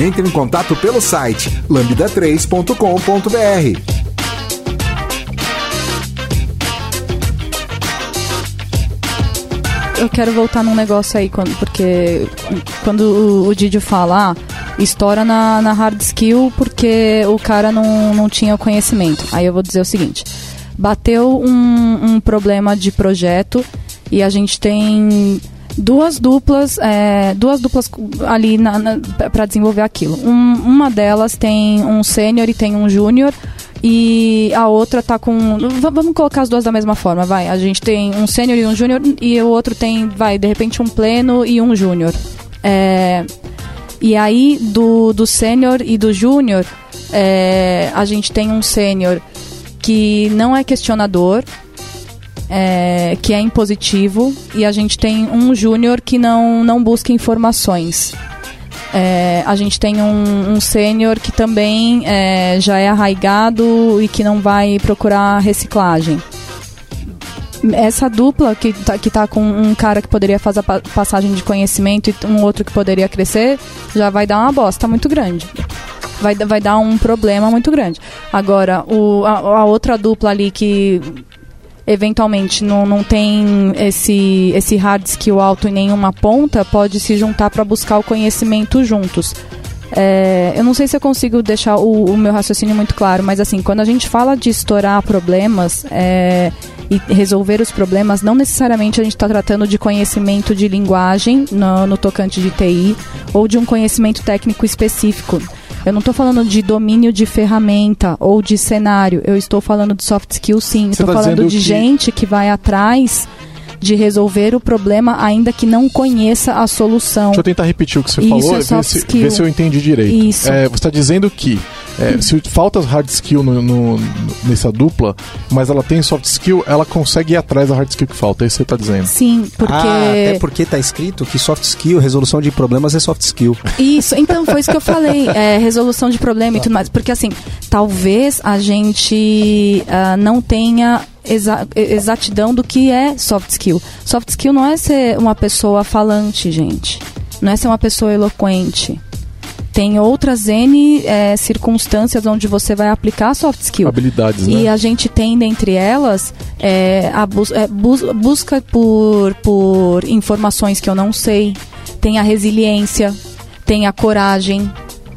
[SPEAKER 1] Entre em contato pelo site lambda3.com.br.
[SPEAKER 3] Eu quero voltar num negócio aí, porque quando o, o Didio fala, ah, estoura na, na hard skill porque o cara não, não tinha o conhecimento. Aí eu vou dizer o seguinte: bateu um, um problema de projeto e a gente tem duas duplas, é, duas duplas ali para desenvolver aquilo. Um- uma delas tem um sênior e tem um júnior e a outra tá com. Vamos colocar as duas da mesma forma, vai. A gente tem um sênior e um júnior e o outro tem, vai, de repente um pleno e um júnior. É, e aí, do, do sênior e do júnior, é, a gente tem um sênior que não é questionador, é, que é impositivo, e a gente tem um júnior que não, não busca informações. É, a gente tem um, um sênior que também é, já é arraigado e que não vai procurar reciclagem. essa dupla que tá, que tá com um cara que poderia fazer a pa- passagem de conhecimento e um outro que poderia crescer, já vai dar uma bosta muito grande. Vai, vai dar um problema muito grande. Agora, o, a, a outra dupla ali que eventualmente não, não tem esse, esse hard skill alto em nenhuma ponta, pode se juntar para buscar o conhecimento juntos. É, eu não sei se eu consigo deixar o, o meu raciocínio muito claro, mas assim, quando a gente fala de estourar problemas é, e resolver os problemas, não necessariamente a gente está tratando de conhecimento de linguagem no, no tocante de TI ou de um conhecimento técnico específico. Eu não estou falando de domínio de ferramenta ou de cenário, eu estou falando de soft skills sim.
[SPEAKER 2] Você
[SPEAKER 3] Estou
[SPEAKER 2] tá
[SPEAKER 3] falando de
[SPEAKER 2] que-
[SPEAKER 3] gente que vai atrás de resolver o problema ainda que não conheça a solução.
[SPEAKER 2] Deixa eu tentar repetir o que você
[SPEAKER 3] Isso
[SPEAKER 2] falou
[SPEAKER 3] é
[SPEAKER 2] e ver
[SPEAKER 3] soft
[SPEAKER 2] se,
[SPEAKER 3] skill.
[SPEAKER 2] ver se eu entendi direito.
[SPEAKER 3] Isso.
[SPEAKER 2] É, você está dizendo que é, se falta hard skill no- no- nessa dupla, mas ela tem soft skill, ela consegue ir atrás da hard skill que falta. É isso que você está dizendo.
[SPEAKER 3] Sim, porque.
[SPEAKER 4] Ah, até porque tá escrito que soft skill, resolução de problemas é soft skill.
[SPEAKER 3] Isso, então foi isso que eu falei, *laughs* é, resolução de problema e tudo mais. Porque assim, talvez a gente ah, não tenha exa- exatidão do que é soft skill. Soft skill não é ser uma pessoa falante, gente. Não é ser uma pessoa eloquente. Tem outras N é, circunstâncias onde você vai aplicar soft skill.
[SPEAKER 2] Habilidades,
[SPEAKER 3] E
[SPEAKER 2] né?
[SPEAKER 3] a gente tem dentre elas é, a bus- é, bus- busca por, por informações que eu não sei, tem a resiliência, tem a coragem.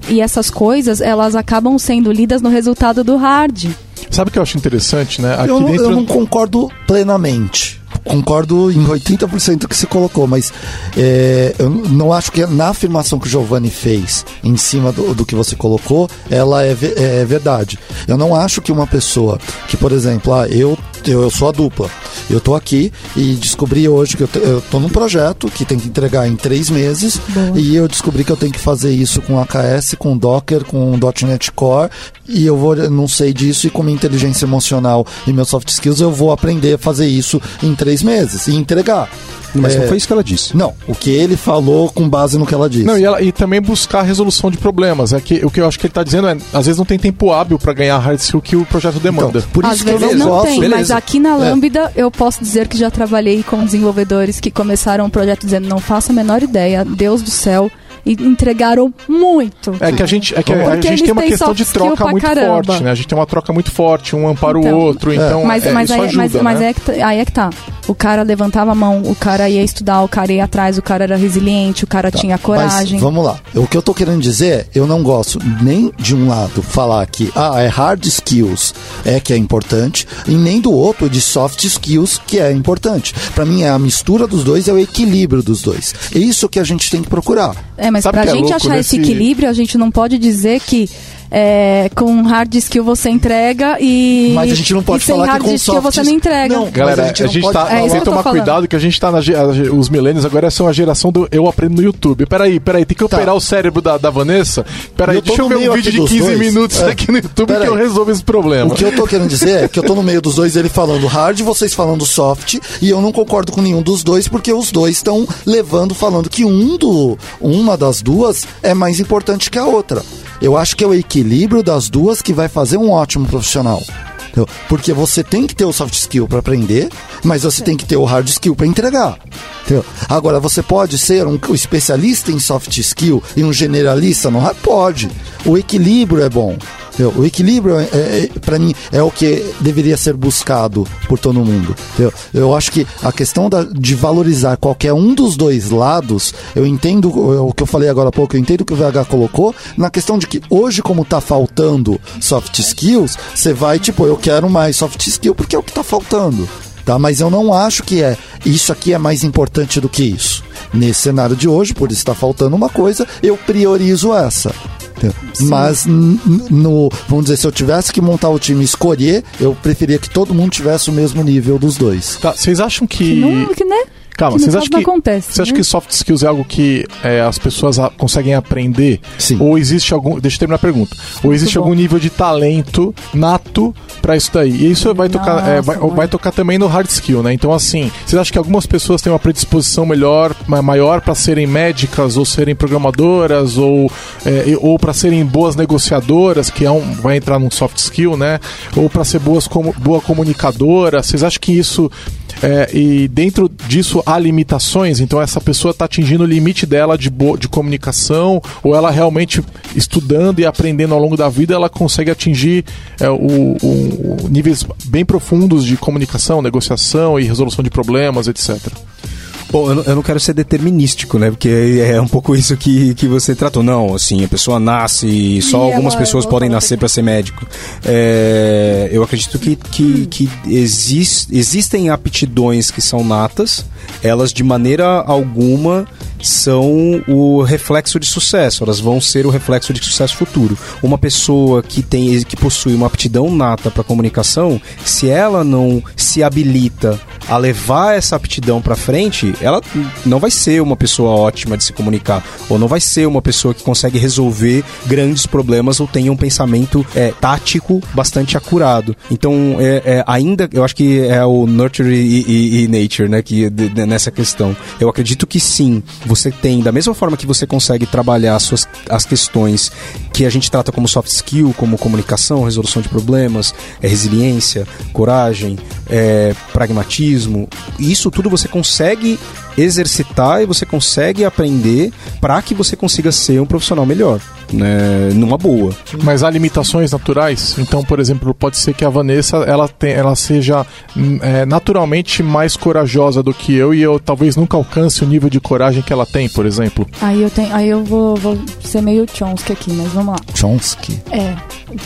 [SPEAKER 3] E essas coisas, elas acabam sendo lidas no resultado do hard.
[SPEAKER 2] Sabe o que eu acho interessante, né? Aqui
[SPEAKER 5] eu,
[SPEAKER 2] dentro.
[SPEAKER 5] eu não concordo plenamente. Concordo em 80% do que você colocou, mas é, eu não acho que na afirmação que o Giovanni fez em cima do, do que você colocou, ela é, é verdade. Eu não acho que uma pessoa que, por exemplo, ah, eu, eu, sou a dupla, eu tô aqui e descobri hoje que eu, te- eu tô num projeto que tem que entregar em três meses
[SPEAKER 3] Boa.
[SPEAKER 5] e eu descobri que eu tenho que fazer isso com AKS, com Docker, com .NET Core e eu vou, não sei disso e com minha inteligência emocional e meus soft skills eu vou aprender a fazer isso em três meses e entregar.
[SPEAKER 4] Mas
[SPEAKER 5] É,
[SPEAKER 4] não foi isso que ela disse.
[SPEAKER 5] Não, o que ele falou com base no que ela disse.
[SPEAKER 2] Não, e, ela- e também buscar a resolução de problemas. É que, o que eu acho que ele está dizendo é, às vezes não tem tempo hábil para ganhar a hard skill que o projeto demanda.
[SPEAKER 5] Então, por
[SPEAKER 3] Às
[SPEAKER 5] isso que eu não,
[SPEAKER 3] não
[SPEAKER 5] gosto.
[SPEAKER 3] tem, mas
[SPEAKER 4] beleza.
[SPEAKER 3] aqui na
[SPEAKER 5] É.
[SPEAKER 3] Lambda eu posso dizer que já trabalhei com desenvolvedores que começaram um projeto dizendo não faço a menor ideia, Deus do céu, e entregaram muito.
[SPEAKER 2] É que a gente, é que a, gente tem uma questão de troca muito
[SPEAKER 3] caramba.
[SPEAKER 2] forte, né? A gente tem uma troca muito forte, um ampara o
[SPEAKER 3] Então,
[SPEAKER 2] outro, então
[SPEAKER 3] mas,
[SPEAKER 2] é,
[SPEAKER 3] mas,
[SPEAKER 2] isso
[SPEAKER 3] aí,
[SPEAKER 2] ajuda,
[SPEAKER 3] mas, mas
[SPEAKER 2] né?
[SPEAKER 3] é que tá- aí é que tá. O cara levantava a mão, o cara ia estudar, o cara ia atrás, o cara era resiliente, o cara tinha coragem.
[SPEAKER 5] Mas vamos lá. O que eu tô querendo dizer é, eu não gosto nem de um lado falar que ah, é hard skills é que é importante, e nem do outro de soft skills que é importante. Pra mim é a mistura dos dois, é o equilíbrio dos dois. É isso que a gente tem que procurar.
[SPEAKER 3] É, mas pra
[SPEAKER 2] que é
[SPEAKER 3] gente
[SPEAKER 2] louco
[SPEAKER 3] achar esse
[SPEAKER 2] nesse-
[SPEAKER 3] equilíbrio, a gente não pode dizer que é, com hard skill você entrega e,
[SPEAKER 5] Mas a gente não pode
[SPEAKER 3] sem
[SPEAKER 5] falar que
[SPEAKER 3] hard
[SPEAKER 5] com
[SPEAKER 3] skill
[SPEAKER 5] soft
[SPEAKER 3] você não entrega.
[SPEAKER 5] Não,
[SPEAKER 2] Galera, a gente,
[SPEAKER 5] não pode
[SPEAKER 2] tá.
[SPEAKER 3] É
[SPEAKER 2] tem
[SPEAKER 3] que eu
[SPEAKER 2] tomar
[SPEAKER 3] falando.
[SPEAKER 2] cuidado que a gente tá na a os milênios agora são a geração do eu aprendo no YouTube. Peraí, peraí, tem que
[SPEAKER 5] Tá.
[SPEAKER 2] operar o cérebro da, da Vanessa. Peraí,
[SPEAKER 5] Eu tô
[SPEAKER 2] deixa eu
[SPEAKER 5] no
[SPEAKER 2] ver um
[SPEAKER 5] meio
[SPEAKER 2] vídeo de
[SPEAKER 5] dos
[SPEAKER 2] 15
[SPEAKER 5] dois.
[SPEAKER 2] minutos
[SPEAKER 5] É.
[SPEAKER 2] aqui no YouTube
[SPEAKER 5] Peraí.
[SPEAKER 2] que eu resolvo esse problema.
[SPEAKER 5] O que eu tô querendo dizer é que eu tô no meio dos dois, ele falando hard, vocês falando soft, e eu não concordo com nenhum dos dois, porque os dois estão levando, falando que um do, uma das duas é mais importante que a outra. Eu acho que é o equilíbrio das duas que vai fazer um ótimo profissional. Porque você tem que ter o soft skill para aprender, mas você tem que ter o hard skill para entregar. Agora, você pode ser um especialista em soft skill e um generalista no hard? Pode. O equilíbrio é bom. entendeu? O equilíbrio, é, é, para mim, é o que deveria ser buscado por todo mundo. entendeu? Eu acho que a questão da- de valorizar qualquer um dos dois lados, eu entendo o o que eu falei agora há pouco, eu entendo o que o VH colocou, na questão de que hoje, como tá faltando soft skills, você vai, tipo, eu quero mais soft skill porque é o que tá faltando. Tá, mas eu não acho que é isso aqui é mais importante do que isso. Nesse cenário de hoje, por estar faltando uma coisa, eu priorizo essa. entendeu? Mas no, vamos dizer, se eu tivesse que montar o time e escolher, eu preferia que todo mundo tivesse o mesmo nível dos dois.
[SPEAKER 2] Tá, vocês acham que.
[SPEAKER 3] Não, que, né?
[SPEAKER 2] Calma, vocês acham que.
[SPEAKER 3] acontece,
[SPEAKER 2] Você acha
[SPEAKER 3] né?
[SPEAKER 2] que soft skills é algo que é, as pessoas a- conseguem aprender?
[SPEAKER 5] Sim.
[SPEAKER 2] Ou existe algum. Deixa eu terminar a pergunta. Ou existe
[SPEAKER 3] bom.
[SPEAKER 2] algum nível de talento nato pra isso daí? E isso vai tocar, é, vai,
[SPEAKER 3] Nossa,
[SPEAKER 2] vai tocar também no hard skill, né? Então, assim, vocês acham que algumas pessoas têm uma predisposição melhor, ma- maior pra serem médicas, ou serem programadoras, ou, é, ou para serem boas negociadoras, que é um, vai entrar num soft skill, né? Ou pra ser boas como, boa comunicadora? Vocês acham que isso é, e dentro disso há limitações, então essa pessoa está atingindo o limite dela de, de comunicação, ou ela realmente estudando e aprendendo ao longo da vida, ela consegue atingir é, o, o, níveis bem profundos de comunicação, negociação e resolução de problemas, etc.
[SPEAKER 4] Bom, eu não, quero ser determinístico, né? Porque é um pouco isso que, que você tratou. Não, assim, a pessoa nasce e só e algumas pessoas podem nascer para ser médico. É, eu acredito que, que, que exist, existem aptidões que são natas, elas de maneira alguma são o reflexo de sucesso, elas vão ser o reflexo de sucesso futuro. Uma pessoa que tem que possui uma aptidão nata para comunicação, se ela não se habilita a levar essa aptidão para frente, ela não vai ser uma pessoa ótima de se comunicar, ou não vai ser uma pessoa que consegue resolver grandes problemas ou tenha um pensamento é, tático bastante acurado. Então, é, é, ainda, eu acho que é o nurture e, e, e nature, né, que, de, de, nessa questão. Eu acredito que sim, você tem, da mesma forma que você consegue trabalhar as, suas, as questões que a gente trata como soft skill, como comunicação, resolução de problemas, é, resiliência, coragem, é, pragmatismo, isso tudo você consegue exercitar e você consegue aprender para que você consiga ser um profissional melhor, né, numa boa.
[SPEAKER 2] Mas há limitações naturais. Então, por exemplo, pode ser que a Vanessa ela, tem, ela seja hum, é, naturalmente mais corajosa do que eu e eu talvez nunca alcance o nível de coragem que ela tem, por exemplo.
[SPEAKER 3] Aí eu tenho, aí eu vou, vou ser meio Chomsky aqui, mas vamos lá.
[SPEAKER 5] Chomsky.
[SPEAKER 3] É,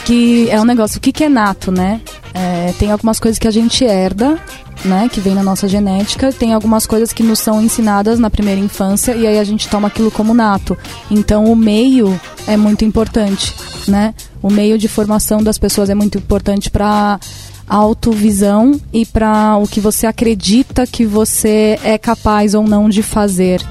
[SPEAKER 3] que é um negócio. O que, que é nato, né? É, tem algumas coisas que a gente herda né, que vem na nossa genética, tem algumas coisas que nos são ensinadas na primeira infância e aí a gente toma aquilo como nato. Então o meio é muito importante, né? O meio de formação das pessoas é muito importante para autovisão e para o que você acredita que você é capaz ou não de fazer.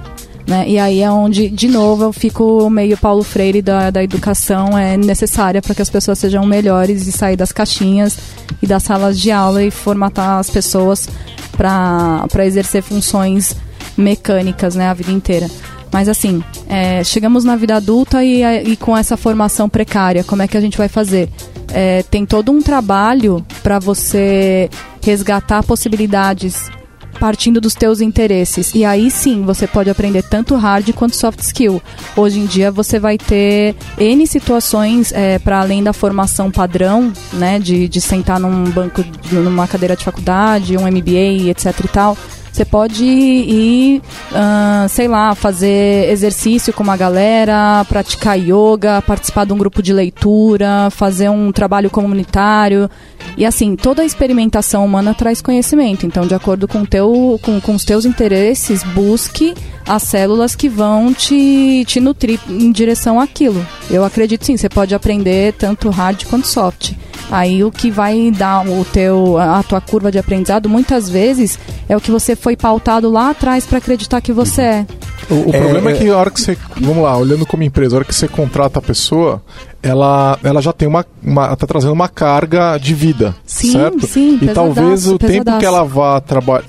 [SPEAKER 3] Né? E aí é onde, de novo, eu fico meio Paulo Freire da, da educação é necessária para que as pessoas sejam melhores e sair das caixinhas e das salas de aula e formatar as pessoas para exercer funções mecânicas né, a vida inteira. Mas assim, é, chegamos na vida adulta e, e, com essa formação precária, como é que a gente vai fazer? É, tem todo um trabalho para você resgatar possibilidades partindo dos teus interesses. E aí sim, você pode aprender tanto hard quanto soft skill. Hoje em dia você vai ter N situações é, para além da formação padrão, né? De, de sentar num banco, numa cadeira de faculdade, um MBA, etc e tal você pode ir, uh, sei lá, fazer exercício com uma galera, praticar yoga, participar de um grupo de leitura, fazer um trabalho comunitário. E assim, toda a experimentação humana traz conhecimento. Então, de acordo com, teu, com, com os teus interesses, busque as células que vão te, te nutrir em direção àquilo. Eu acredito sim, você pode aprender tanto hard quanto soft. Aí o que vai dar o teu, a tua curva de aprendizado muitas vezes é o que você foi pautado lá atrás para acreditar que você é.
[SPEAKER 2] O, o é, problema é, é que a hora que você, vamos lá, olhando como empresa, a hora que você contrata a pessoa, ela, ela já tem uma, uma tá trazendo uma carga de vida,
[SPEAKER 3] sim,
[SPEAKER 2] certo?
[SPEAKER 3] Sim,
[SPEAKER 2] e talvez o tempo que ela vá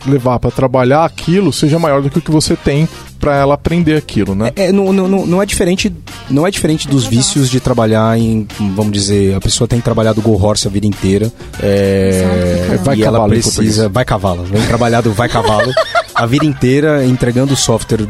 [SPEAKER 2] levar para trabalhar aquilo seja maior do que o que você tem para ela aprender aquilo, né?
[SPEAKER 4] É, é não, não, não, é diferente, não é diferente dos vícios de trabalhar em, vamos dizer, a pessoa tem trabalhado Go Horse a vida inteira, é, vai e ela precisa, vai cavalo, vem trabalhado vai cavalo. a vida inteira entregando software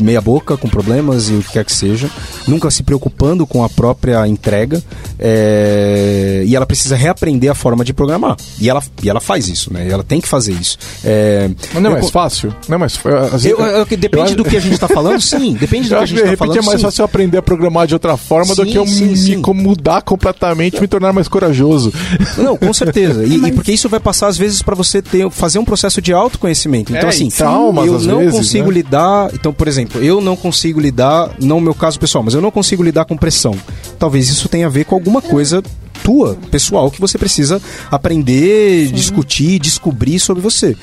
[SPEAKER 4] meia boca, com problemas e o que quer que seja, nunca se preocupando com a própria entrega, é, e ela precisa reaprender a forma de programar. E ela, e ela faz isso, né? Ela tem que fazer isso.
[SPEAKER 2] É, Mas não é mais fácil? Não é mais
[SPEAKER 4] eu, eu, depende eu, do que a gente está falando, sim. Depende do que a gente está falando.
[SPEAKER 2] é mais
[SPEAKER 4] sim.
[SPEAKER 2] fácil aprender a programar de outra forma sim, do que eu sim, me, sim. mudar completamente, me tornar mais corajoso.
[SPEAKER 4] Não, com certeza. E, *laughs* Mas... e porque isso vai passar, às vezes, para você ter, fazer um processo de autoconhecimento. Então, é, assim, traumas, eu não vezes, consigo né? lidar. Então, por exemplo, eu não consigo lidar, não o meu caso pessoal, mas eu não consigo lidar com pressão. Talvez isso tenha a ver com alguma coisa tua, pessoal, que você precisa aprender, Sim. discutir, descobrir sobre você.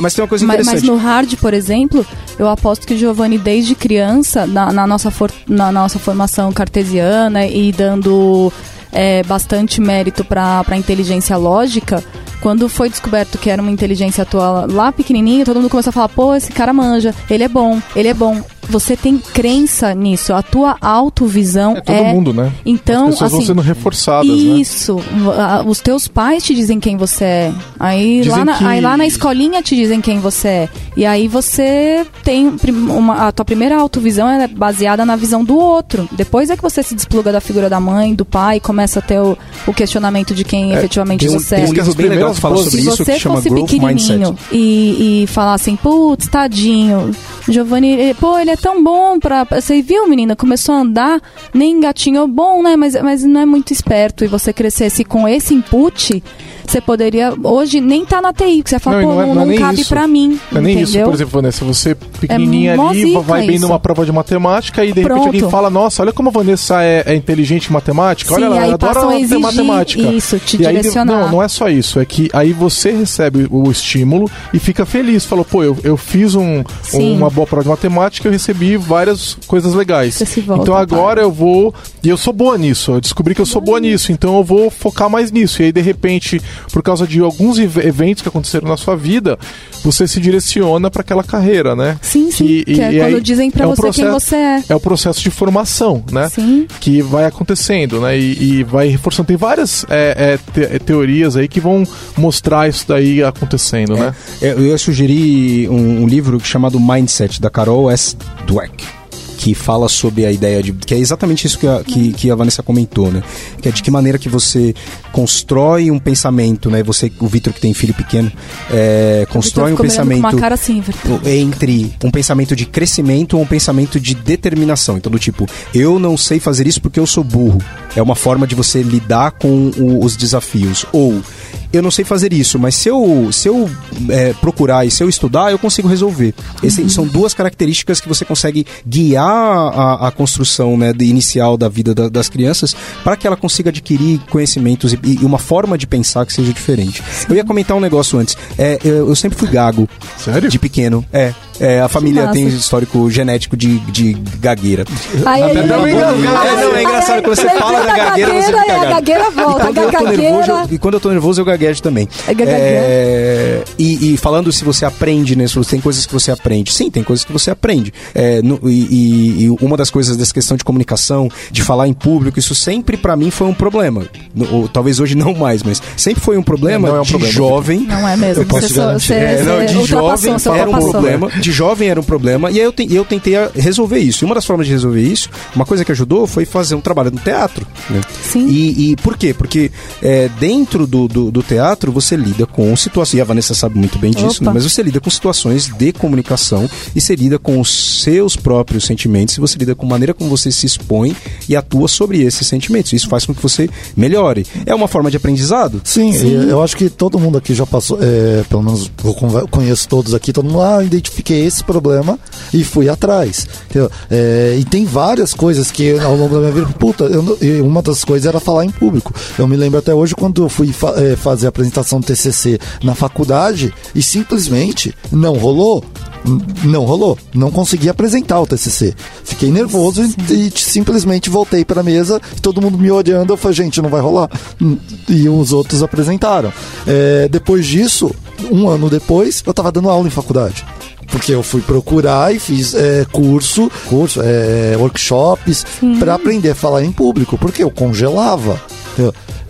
[SPEAKER 4] Mas tem uma coisa interessante.
[SPEAKER 3] Mas, mas no hard, por exemplo, eu aposto que Giovanni, desde criança, na, na nossa, for, na nossa formação cartesiana e dando é, bastante mérito para a inteligência lógica, quando foi descoberto que era uma inteligência atual lá pequenininho, todo mundo começou a falar: pô, esse cara manja, ele é bom, ele é bom. Você tem crença nisso. A tua autovisão
[SPEAKER 2] É todo
[SPEAKER 3] é.
[SPEAKER 2] mundo, né?
[SPEAKER 3] Então,
[SPEAKER 2] As pessoas vão
[SPEAKER 3] assim,
[SPEAKER 2] sendo reforçadas, né?
[SPEAKER 3] Isso. A- Os teus pais te dizem quem você é. Aí
[SPEAKER 2] Dizem
[SPEAKER 3] lá, na,
[SPEAKER 2] que-
[SPEAKER 3] aí lá na escolinha te dizem quem você é. E aí você tem uma, a tua primeira autovisão é baseada na visão do outro. Depois é que você se despluga da figura da mãe, do pai, e começa a ter o, o questionamento de quem efetivamente
[SPEAKER 4] Tem um,
[SPEAKER 3] você
[SPEAKER 4] tem
[SPEAKER 3] é.
[SPEAKER 4] um livro
[SPEAKER 2] As
[SPEAKER 4] bem legal que fala sobre
[SPEAKER 3] Se
[SPEAKER 4] isso
[SPEAKER 3] você
[SPEAKER 4] que chama
[SPEAKER 3] fosse
[SPEAKER 4] Growth
[SPEAKER 3] pequenininho
[SPEAKER 4] Mindset.
[SPEAKER 3] e, e falar assim, putz, tadinho, Giovanni, eh, pô, ele é tão bom pra... Você viu, menina, começou a andar, nem engatinhou, bom, né, mas, mas não é muito esperto. E você crescesse com esse input, você poderia, hoje, nem tá na TI, que você fala,
[SPEAKER 2] Não,
[SPEAKER 3] pô,
[SPEAKER 2] não é-
[SPEAKER 3] não,
[SPEAKER 2] não é
[SPEAKER 3] cabe
[SPEAKER 2] isso.
[SPEAKER 3] pra mim,
[SPEAKER 2] Não é nem isso, por exemplo, Vanessa, você pequenininha
[SPEAKER 3] É
[SPEAKER 2] ali, vai bem
[SPEAKER 3] isso.
[SPEAKER 2] numa prova de matemática e de repente
[SPEAKER 3] Pronto.
[SPEAKER 2] alguém fala, nossa, olha como a Vanessa é, é inteligente em matemática,
[SPEAKER 3] Sim,
[SPEAKER 2] olha ela
[SPEAKER 3] aí
[SPEAKER 2] adora
[SPEAKER 3] exigir
[SPEAKER 2] matemática.
[SPEAKER 3] isso, te
[SPEAKER 2] e aí,
[SPEAKER 3] direcionar.
[SPEAKER 2] não, não é só isso, é que aí você recebe o estímulo e fica feliz, falou, pô, eu, eu fiz um,
[SPEAKER 3] Sim.
[SPEAKER 2] uma boa prova de matemática, eu recebi várias coisas legais.
[SPEAKER 3] Volta
[SPEAKER 2] então
[SPEAKER 3] para.
[SPEAKER 2] agora eu vou, e eu sou boa nisso, eu descobri que eu sou boa nisso, então eu vou focar mais nisso. E aí de repente, por causa de alguns ev- eventos que aconteceram na sua vida, você se direciona para aquela carreira, né?
[SPEAKER 3] Sim, sim, que é quando dizem pra
[SPEAKER 2] um
[SPEAKER 3] você quem você é.
[SPEAKER 2] É o processo de formação, né?
[SPEAKER 3] Sim.
[SPEAKER 2] Que vai acontecendo, né? E, e vai reforçando. Tem várias é, é, te- teorias aí que vão mostrar isso daí acontecendo, né?
[SPEAKER 4] É, eu ia sugerir um, um livro chamado Mindset, da Carol S. Dweck. Que fala sobre a ideia de. que é exatamente isso que a, que, que a Vanessa comentou, né? Que é de que maneira que você constrói um pensamento, né? Você, o Vitor que tem filho pequeno, é, constrói um pensamento
[SPEAKER 3] assim, Vitor.
[SPEAKER 4] entre um pensamento de crescimento ou um pensamento de determinação. Então, do tipo, eu não sei fazer isso porque eu sou burro. É uma forma de você lidar com o- os desafios. Ou, eu não sei fazer isso, mas se eu, se eu é, procurar e se eu estudar, eu consigo resolver. Esse, São duas características que você consegue guiar a, a construção né, de- inicial da vida da- das crianças para que ela consiga adquirir conhecimentos e, e uma forma de pensar que seja diferente. Eu ia comentar um negócio antes. É, eu, eu sempre fui gago.
[SPEAKER 2] Sério?
[SPEAKER 4] De pequeno. É. É, a família tem histórico genético de, de gagueira.
[SPEAKER 3] Aí, aí, aí,
[SPEAKER 2] engasgado.
[SPEAKER 3] aí,
[SPEAKER 4] É, não, é engraçado,
[SPEAKER 3] aí,
[SPEAKER 4] quando você fala da gagueira, você fica
[SPEAKER 3] e a gagueira volta. A
[SPEAKER 4] quando, eu tô nervoso,
[SPEAKER 3] gagueira...
[SPEAKER 4] eu, e quando eu tô nervoso, eu gaguejo também.
[SPEAKER 3] É gagueira.
[SPEAKER 4] É, e, e falando se você aprende, né? Se você- tem coisas que você aprende. Sim, tem coisas que você aprende. É, no- e, e- uma das coisas dessa questão de comunicação, de falar em público, isso sempre pra mim foi um problema. No- ou talvez hoje não mais, mas sempre foi um problema
[SPEAKER 2] Não é um
[SPEAKER 4] de
[SPEAKER 2] problema.
[SPEAKER 4] jovem.
[SPEAKER 3] Não é mesmo.
[SPEAKER 5] Eu posso
[SPEAKER 3] você,
[SPEAKER 5] garantir.
[SPEAKER 3] você,
[SPEAKER 4] É, não,
[SPEAKER 3] você
[SPEAKER 4] de jovem era um problema, de jovem era um problema, e aí eu, te- eu tentei a- resolver isso. E uma das formas de resolver isso, uma coisa que ajudou foi fazer um trabalho no teatro. né?
[SPEAKER 3] Sim.
[SPEAKER 4] E, e por quê? Porque é, dentro do, do, do teatro você lida com situações, e a Vanessa sabe muito bem disso, né? mas você lida com situações de comunicação e você lida com os seus próprios sentimentos, e você lida com a maneira como você se expõe e atua sobre esses sentimentos. Isso faz com que você melhore. É uma forma de aprendizado?
[SPEAKER 5] Sim, e eu acho que todo mundo aqui já passou, é, pelo menos eu conheço todos aqui, todo mundo, ah, identifiquei esse problema e fui atrás. É, e tem várias coisas que ao longo da minha vida, puta, eu uma das coisas era falar em público. Eu me lembro até hoje quando eu fui fa- é, fazer a apresentação do TCC na faculdade e simplesmente não rolou. Não rolou, não consegui apresentar o TCC. Fiquei nervoso e, e simplesmente voltei para a mesa e todo mundo me olhando. Eu falei, gente, não vai rolar. E os outros apresentaram. É, depois disso, um ano depois, eu estava dando aula em faculdade. Porque eu fui procurar e fiz é, curso, curso, é, workshops para aprender a falar em público, porque eu congelava.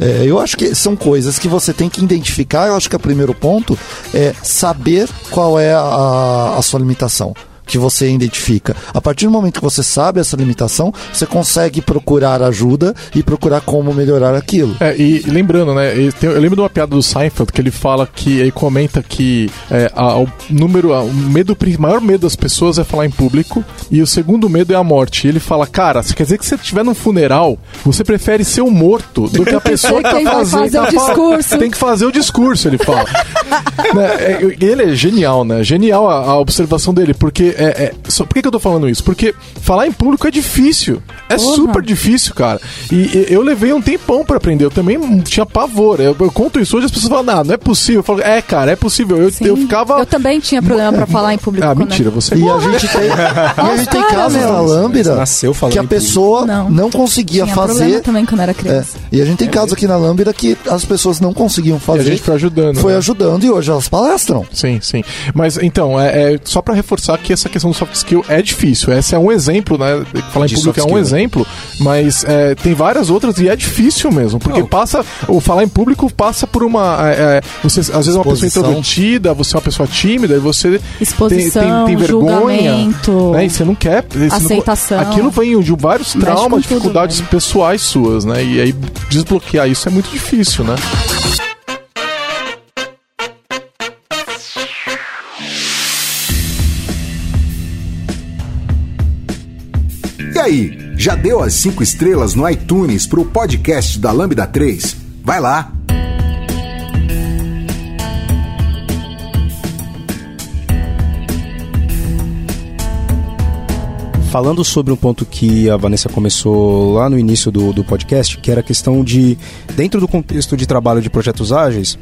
[SPEAKER 5] É, eu acho que são coisas que você tem que identificar. Eu acho que o primeiro ponto é saber qual é a, a sua limitação que você identifica. A partir do momento que você sabe essa limitação, você consegue procurar ajuda e procurar como melhorar aquilo.
[SPEAKER 2] É, e e lembrando, né? eu lembro de uma piada do Seinfeld que ele fala que ele comenta que é, a- o número, a- o medo, pri- maior medo das pessoas é falar em público e o segundo medo é a morte. E ele fala, cara, quer dizer que se você estiver num funeral, você prefere ser o morto do que a pessoa *laughs* que tá fazendo.
[SPEAKER 3] fazer o
[SPEAKER 2] tá fala-
[SPEAKER 3] discurso.
[SPEAKER 2] Tem que fazer o discurso, ele fala. *laughs* Né, é, ele é genial, né? Genial a, a observação dele, porque é, é, só, por que, que eu tô falando isso? Porque falar em público é difícil. É
[SPEAKER 3] Porra.
[SPEAKER 2] super difícil, cara. E, e eu levei um tempão pra aprender. Eu também tinha pavor. Eu, eu conto isso hoje as pessoas falam, não, não é possível. Eu falo, é, cara, é possível. Eu,
[SPEAKER 3] Sim.
[SPEAKER 2] eu ficava.
[SPEAKER 3] Eu também tinha problema pra falar em público.
[SPEAKER 2] Ah, mentira, você.
[SPEAKER 5] E a gente tem, e a *laughs* gente tem casos na Lambda
[SPEAKER 4] Nasceu falando
[SPEAKER 5] que a pessoa não,
[SPEAKER 3] Não.
[SPEAKER 5] conseguia
[SPEAKER 3] Tinha
[SPEAKER 5] fazer.
[SPEAKER 3] também quando era
[SPEAKER 5] É,
[SPEAKER 3] criança.
[SPEAKER 5] e a gente tem casos aqui na Lambda que as pessoas não conseguiam
[SPEAKER 2] E
[SPEAKER 5] fazer.
[SPEAKER 2] a gente foi ajudando.
[SPEAKER 5] Foi
[SPEAKER 2] né?
[SPEAKER 5] ajudando e hoje elas palestram.
[SPEAKER 2] Sim, sim. Mas então, é, é só para reforçar que essa questão do soft skill é difícil. Esse é um exemplo, né? Falar em
[SPEAKER 4] De
[SPEAKER 2] público é um
[SPEAKER 4] skill.
[SPEAKER 2] exemplo, mas é, tem várias outras e é difícil mesmo. Porque
[SPEAKER 4] Não.
[SPEAKER 2] passa. O falar em público passa por uma. é, é, você, às vezes, é uma pessoa introvertida, você é uma pessoa tímida, e você
[SPEAKER 3] Exposição,
[SPEAKER 2] tem, tem, tem vergonha. Né? E você não quer. você não-
[SPEAKER 3] Aceitação.
[SPEAKER 2] aquilo vem de vários traumas,
[SPEAKER 3] tudo,
[SPEAKER 2] dificuldades
[SPEAKER 3] velho.
[SPEAKER 2] pessoais suas, né? E aí desbloquear isso é muito difícil, né?
[SPEAKER 1] Aí, já deu as 5 estrelas no iTunes pro podcast da Lambda 3? Vai lá!
[SPEAKER 4] Falando sobre um ponto que a Vanessa começou lá no início do, do podcast, que era a questão de, dentro do contexto de trabalho de projetos ágeis,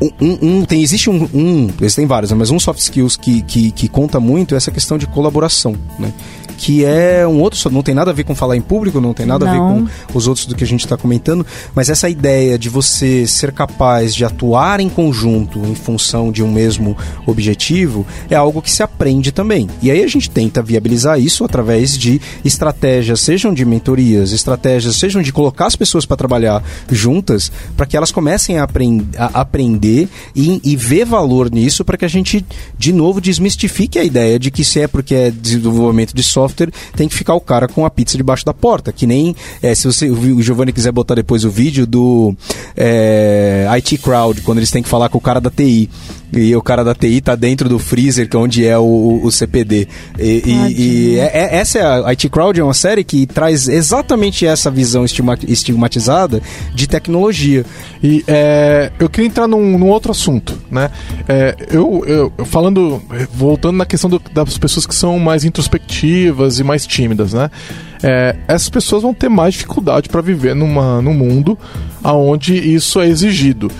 [SPEAKER 4] um, um- um- tem, existe um, um, existem vários, né, mas um soft skills que, que, que conta muito é essa questão de colaboração, né? Que é um outro, não tem nada a ver com falar em público, não tem nada a ver
[SPEAKER 3] Não.
[SPEAKER 4] com os outros do que a gente está comentando, mas essa ideia de você ser capaz de atuar em conjunto em função de um mesmo objetivo é algo que se aprende também. E aí a gente tenta viabilizar isso através de estratégias, sejam de mentorias, estratégias, sejam de colocar as pessoas para trabalhar juntas, para que elas comecem a, apren- a aprender e, e ver valor nisso, para que a gente, de novo, desmistifique a ideia de que se é porque é desenvolvimento de software, tem que ficar o cara com a pizza debaixo da porta. Que nem é, se você, o Giovanni quiser botar depois o vídeo do é, IT Crowd, quando eles têm que falar com o cara da TI. E o cara da TI tá dentro do freezer, que é onde é o, o- CPD. E, e- e é- é- essa é a IT Crowd, é uma série que traz exatamente essa visão estigma- estigmatizada de tecnologia.
[SPEAKER 2] E é, eu queria entrar num, num outro assunto, né? É, eu, eu- eu falando, voltando na questão do- das pessoas que são mais introspectivas e mais tímidas, né? É, essas pessoas vão ter mais dificuldade para viver numa, num mundo onde isso é exigido.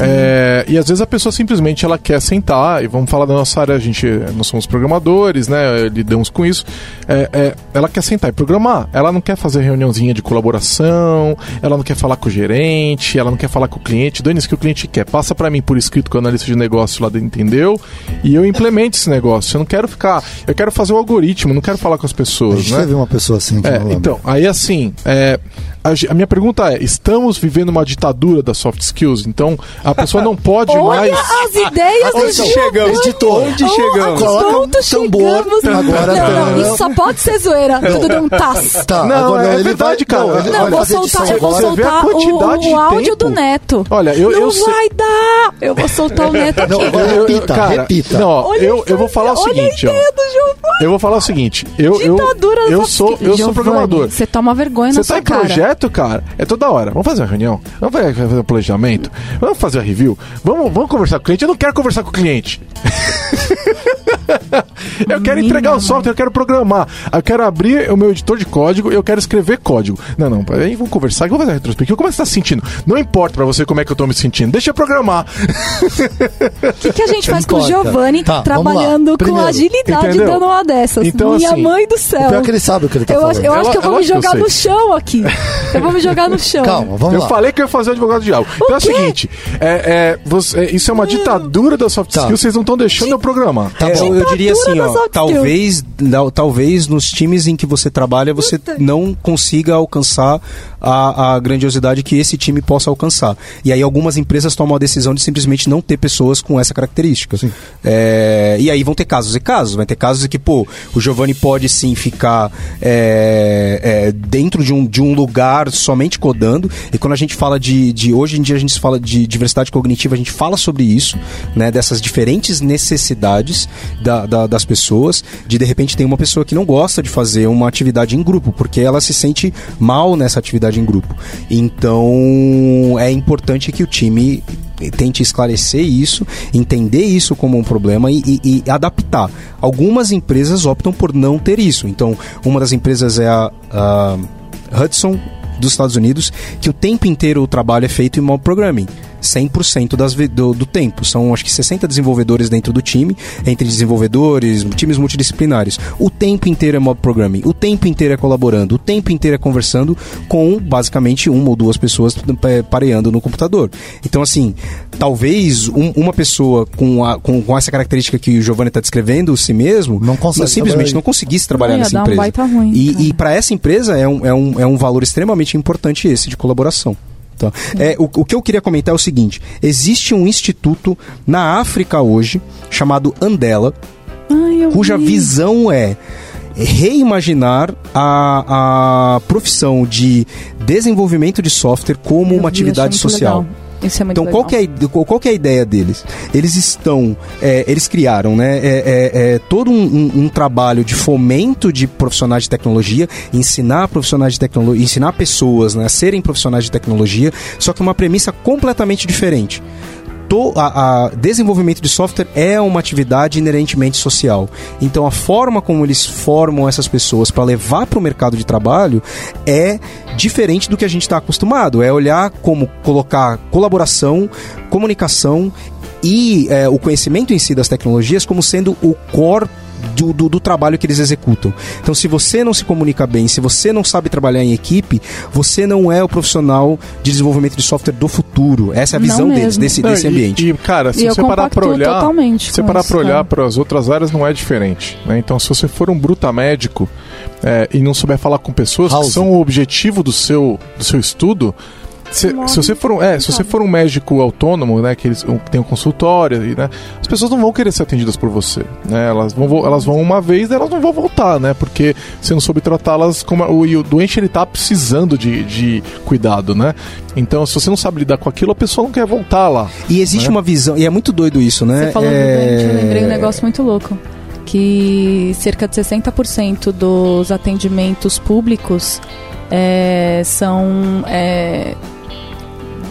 [SPEAKER 2] É, e às vezes a pessoa simplesmente ela quer sentar, e vamos falar da nossa área, a gente, nós somos programadores, né? Lidamos com isso. É, é, ela quer sentar e programar. Ela não quer fazer reuniãozinha de colaboração, ela não quer falar com o gerente, ela não quer falar com o cliente. Dane isso que o cliente quer. Passa para mim por escrito com o analista de negócio lá entendeu? E eu implemento esse negócio. Eu não quero ficar. Eu quero fazer o algoritmo, não quero falar com as
[SPEAKER 5] A
[SPEAKER 2] pessoas,
[SPEAKER 5] gente
[SPEAKER 2] né?
[SPEAKER 5] teve uma pessoa assim
[SPEAKER 2] É, então, aí assim, é, a, a minha pergunta é: estamos vivendo uma ditadura das soft skills? Então, a pessoa não pode
[SPEAKER 3] Olha
[SPEAKER 2] mais.
[SPEAKER 3] as ideias do
[SPEAKER 5] Onde
[SPEAKER 3] Giovanni.
[SPEAKER 5] chegamos? Editor.
[SPEAKER 4] Onde chegamos?
[SPEAKER 5] Coloca um tambor
[SPEAKER 3] chegamos?
[SPEAKER 5] agora,
[SPEAKER 3] não, não,
[SPEAKER 5] não.
[SPEAKER 3] isso só pode ser zoeira. Tudo deu um tas.
[SPEAKER 5] Tá,
[SPEAKER 2] Não,
[SPEAKER 5] agora
[SPEAKER 2] é
[SPEAKER 5] ele
[SPEAKER 2] verdade,
[SPEAKER 5] vai,
[SPEAKER 2] cara.
[SPEAKER 5] Não, ele
[SPEAKER 3] Não,
[SPEAKER 5] vai
[SPEAKER 3] vou
[SPEAKER 5] fazer edição
[SPEAKER 3] soltar, eu vou
[SPEAKER 5] agora.
[SPEAKER 2] Você vê a
[SPEAKER 3] soltar
[SPEAKER 2] quantidade
[SPEAKER 3] o,
[SPEAKER 2] de
[SPEAKER 3] o áudio
[SPEAKER 2] tempo.
[SPEAKER 3] do Neto.
[SPEAKER 2] Olha, eu-
[SPEAKER 3] não
[SPEAKER 2] eu sei-
[SPEAKER 3] vai dar. Eu vou soltar o *laughs* Neto aqui.
[SPEAKER 5] Não, agora
[SPEAKER 2] Eu- eu-
[SPEAKER 5] repita,
[SPEAKER 2] cara,
[SPEAKER 5] repita.
[SPEAKER 2] Não, ó,
[SPEAKER 3] Olha
[SPEAKER 2] eu,
[SPEAKER 3] isso,
[SPEAKER 2] eu vou falar o
[SPEAKER 3] olha
[SPEAKER 2] seguinte,
[SPEAKER 3] a
[SPEAKER 2] ó.
[SPEAKER 3] ideia do Giovanni.
[SPEAKER 2] Eu vou falar o seguinte, eu eu
[SPEAKER 3] Ditadura
[SPEAKER 2] eu
[SPEAKER 3] das
[SPEAKER 2] sou eu sou
[SPEAKER 3] Giovanni,
[SPEAKER 2] programador.
[SPEAKER 3] Você toma vergonha
[SPEAKER 2] Você
[SPEAKER 3] na
[SPEAKER 2] tá
[SPEAKER 3] sua
[SPEAKER 2] em
[SPEAKER 3] cara.
[SPEAKER 2] projeto, cara, é toda hora. Vamos fazer uma reunião? Vamos fazer, fazer um planejamento? Vamos fazer a review? Vamos, vamos conversar com o cliente? Eu não quero conversar com o cliente. *laughs* *laughs* eu quero
[SPEAKER 3] Menina,
[SPEAKER 2] entregar o software, eu quero programar. Eu quero abrir o meu editor de código, eu quero escrever código. Não, não, aí vamos conversar, vamos fazer a retrospectiva. Como é que você tá se sentindo? Não importa pra você como é que eu tô me sentindo. Deixa eu programar.
[SPEAKER 3] O que, que a gente faz com o. Giovanni
[SPEAKER 5] Tá,
[SPEAKER 3] trabalhando com agilidade
[SPEAKER 2] entendeu?
[SPEAKER 3] dando uma dessas?
[SPEAKER 2] Então,
[SPEAKER 3] Minha
[SPEAKER 2] assim,
[SPEAKER 3] mãe do céu.
[SPEAKER 5] pior é que ele sabe o que ele tá
[SPEAKER 3] eu
[SPEAKER 5] falando.
[SPEAKER 3] acho, eu acho que eu vou me jogar
[SPEAKER 2] eu
[SPEAKER 3] no chão aqui. Eu vou me jogar no chão.
[SPEAKER 5] Calma, vamos
[SPEAKER 2] eu
[SPEAKER 5] lá.
[SPEAKER 2] falei que eu ia fazer o advogado do diabo. Então é o
[SPEAKER 3] quê?
[SPEAKER 2] seguinte: é, é, você- é, isso é uma ditadura da soft
[SPEAKER 5] Tá.
[SPEAKER 2] skills, vocês não estão deixando eu programar.
[SPEAKER 5] Tá
[SPEAKER 4] É,
[SPEAKER 5] bom.
[SPEAKER 4] eu, eu diria assim, ó, talvez, não, talvez nos times em que você trabalha você não consiga alcançar a, a grandiosidade que esse time possa alcançar. E aí algumas empresas tomam a decisão de simplesmente não ter pessoas com essa característica. É, e aí vão ter casos e casos. Vai ter casos em que, pô, o Giovanni pode sim ficar é, é, dentro de um, de um lugar somente codando. E quando a gente fala de, de. Hoje em dia a gente fala de diversidade cognitiva, a gente fala sobre isso, né? Dessas diferentes necessidades da- da- das pessoas. De de repente tem uma pessoa que não gosta de fazer uma atividade em grupo, porque ela se sente mal nessa atividade em grupo. Então é importante que o time tente esclarecer isso, entender isso como um problema e, e- e adaptar. Algumas empresas optam por não ter isso. Então, uma das empresas é a, a Hudson dos Estados Unidos, que o tempo inteiro o trabalho é feito em mob programming. 100% das, do, do tempo. São, acho que, 60 desenvolvedores dentro do time, entre desenvolvedores, times multidisciplinares. O tempo inteiro é mob programming, o tempo inteiro é colaborando, o tempo inteiro é conversando com, basicamente, uma ou duas pessoas é, pareando no computador. Então, assim, talvez um- uma pessoa com, a- com, com essa característica que o Giovanni está descrevendo, si mesmo,
[SPEAKER 5] Não consegue
[SPEAKER 4] simplesmente não conseguisse trabalhar
[SPEAKER 3] Não,
[SPEAKER 4] nessa
[SPEAKER 3] um
[SPEAKER 4] empresa.
[SPEAKER 3] baita ruim,
[SPEAKER 4] e e para essa empresa é um, é, um, é um valor extremamente importante esse de colaboração. Tá? É, o, o que eu queria comentar é o seguinte: existe um instituto na África hoje chamado Andela,
[SPEAKER 3] Ai,
[SPEAKER 4] cuja
[SPEAKER 3] vi.
[SPEAKER 4] visão é reimaginar a, a profissão de desenvolvimento de software como
[SPEAKER 3] Eu
[SPEAKER 4] uma
[SPEAKER 3] vi,
[SPEAKER 4] atividade social.
[SPEAKER 3] legal. Isso é muito
[SPEAKER 4] Então,
[SPEAKER 3] legal.
[SPEAKER 4] qual que, é, qual qual que é a ideia deles? Eles estão, é, eles criaram, né, é, é, é, todo um, um- um trabalho de fomento de profissionais de tecnologia, ensinar profissionais de tecnologia, ensinar pessoas né, a serem profissionais de tecnologia, só que uma premissa completamente diferente. To- a, a desenvolvimento de software é uma atividade inerentemente social. Então a forma como eles formam essas pessoas para levar para o mercado de trabalho é diferente do que a gente está acostumado. É olhar como colocar colaboração, comunicação e é, o conhecimento em si das tecnologias como sendo o core do, do, do trabalho que eles executam. Então, se você não se comunica bem, se você não sabe trabalhar em equipe, você não é o profissional de desenvolvimento de software do futuro. Essa é a visão deles, desse,
[SPEAKER 2] Não,
[SPEAKER 4] desse
[SPEAKER 2] e-
[SPEAKER 4] ambiente.
[SPEAKER 2] E, cara, se
[SPEAKER 3] E
[SPEAKER 2] você parar pra olhar.
[SPEAKER 3] totalmente
[SPEAKER 2] Se parar
[SPEAKER 3] isso,
[SPEAKER 2] pra olhar
[SPEAKER 3] cara.
[SPEAKER 2] para as outras áreas, não é diferente. né? Então, se você for um bruta médico é, e não souber falar com pessoas
[SPEAKER 5] House.
[SPEAKER 2] que são o objetivo do seu, do seu estudo. Se, se você for um, é, se você for um médico autônomo, né, que eles um, que tem um consultório, e, né, as pessoas não vão querer ser atendidas por você, né? Elas vão elas vão uma vez, elas não vão voltar, né? Porque você não soube tratá-las como o, e o doente ele tá precisando de, de cuidado, né? Então, se você não sabe lidar com aquilo, a pessoa não quer voltar lá.
[SPEAKER 4] E existe
[SPEAKER 2] né?
[SPEAKER 4] uma visão, e é muito doido isso, né?
[SPEAKER 3] Você falou
[SPEAKER 4] é...
[SPEAKER 3] do doente, eu lembrei um negócio muito louco. Que cerca de 60% dos atendimentos públicos é, são é,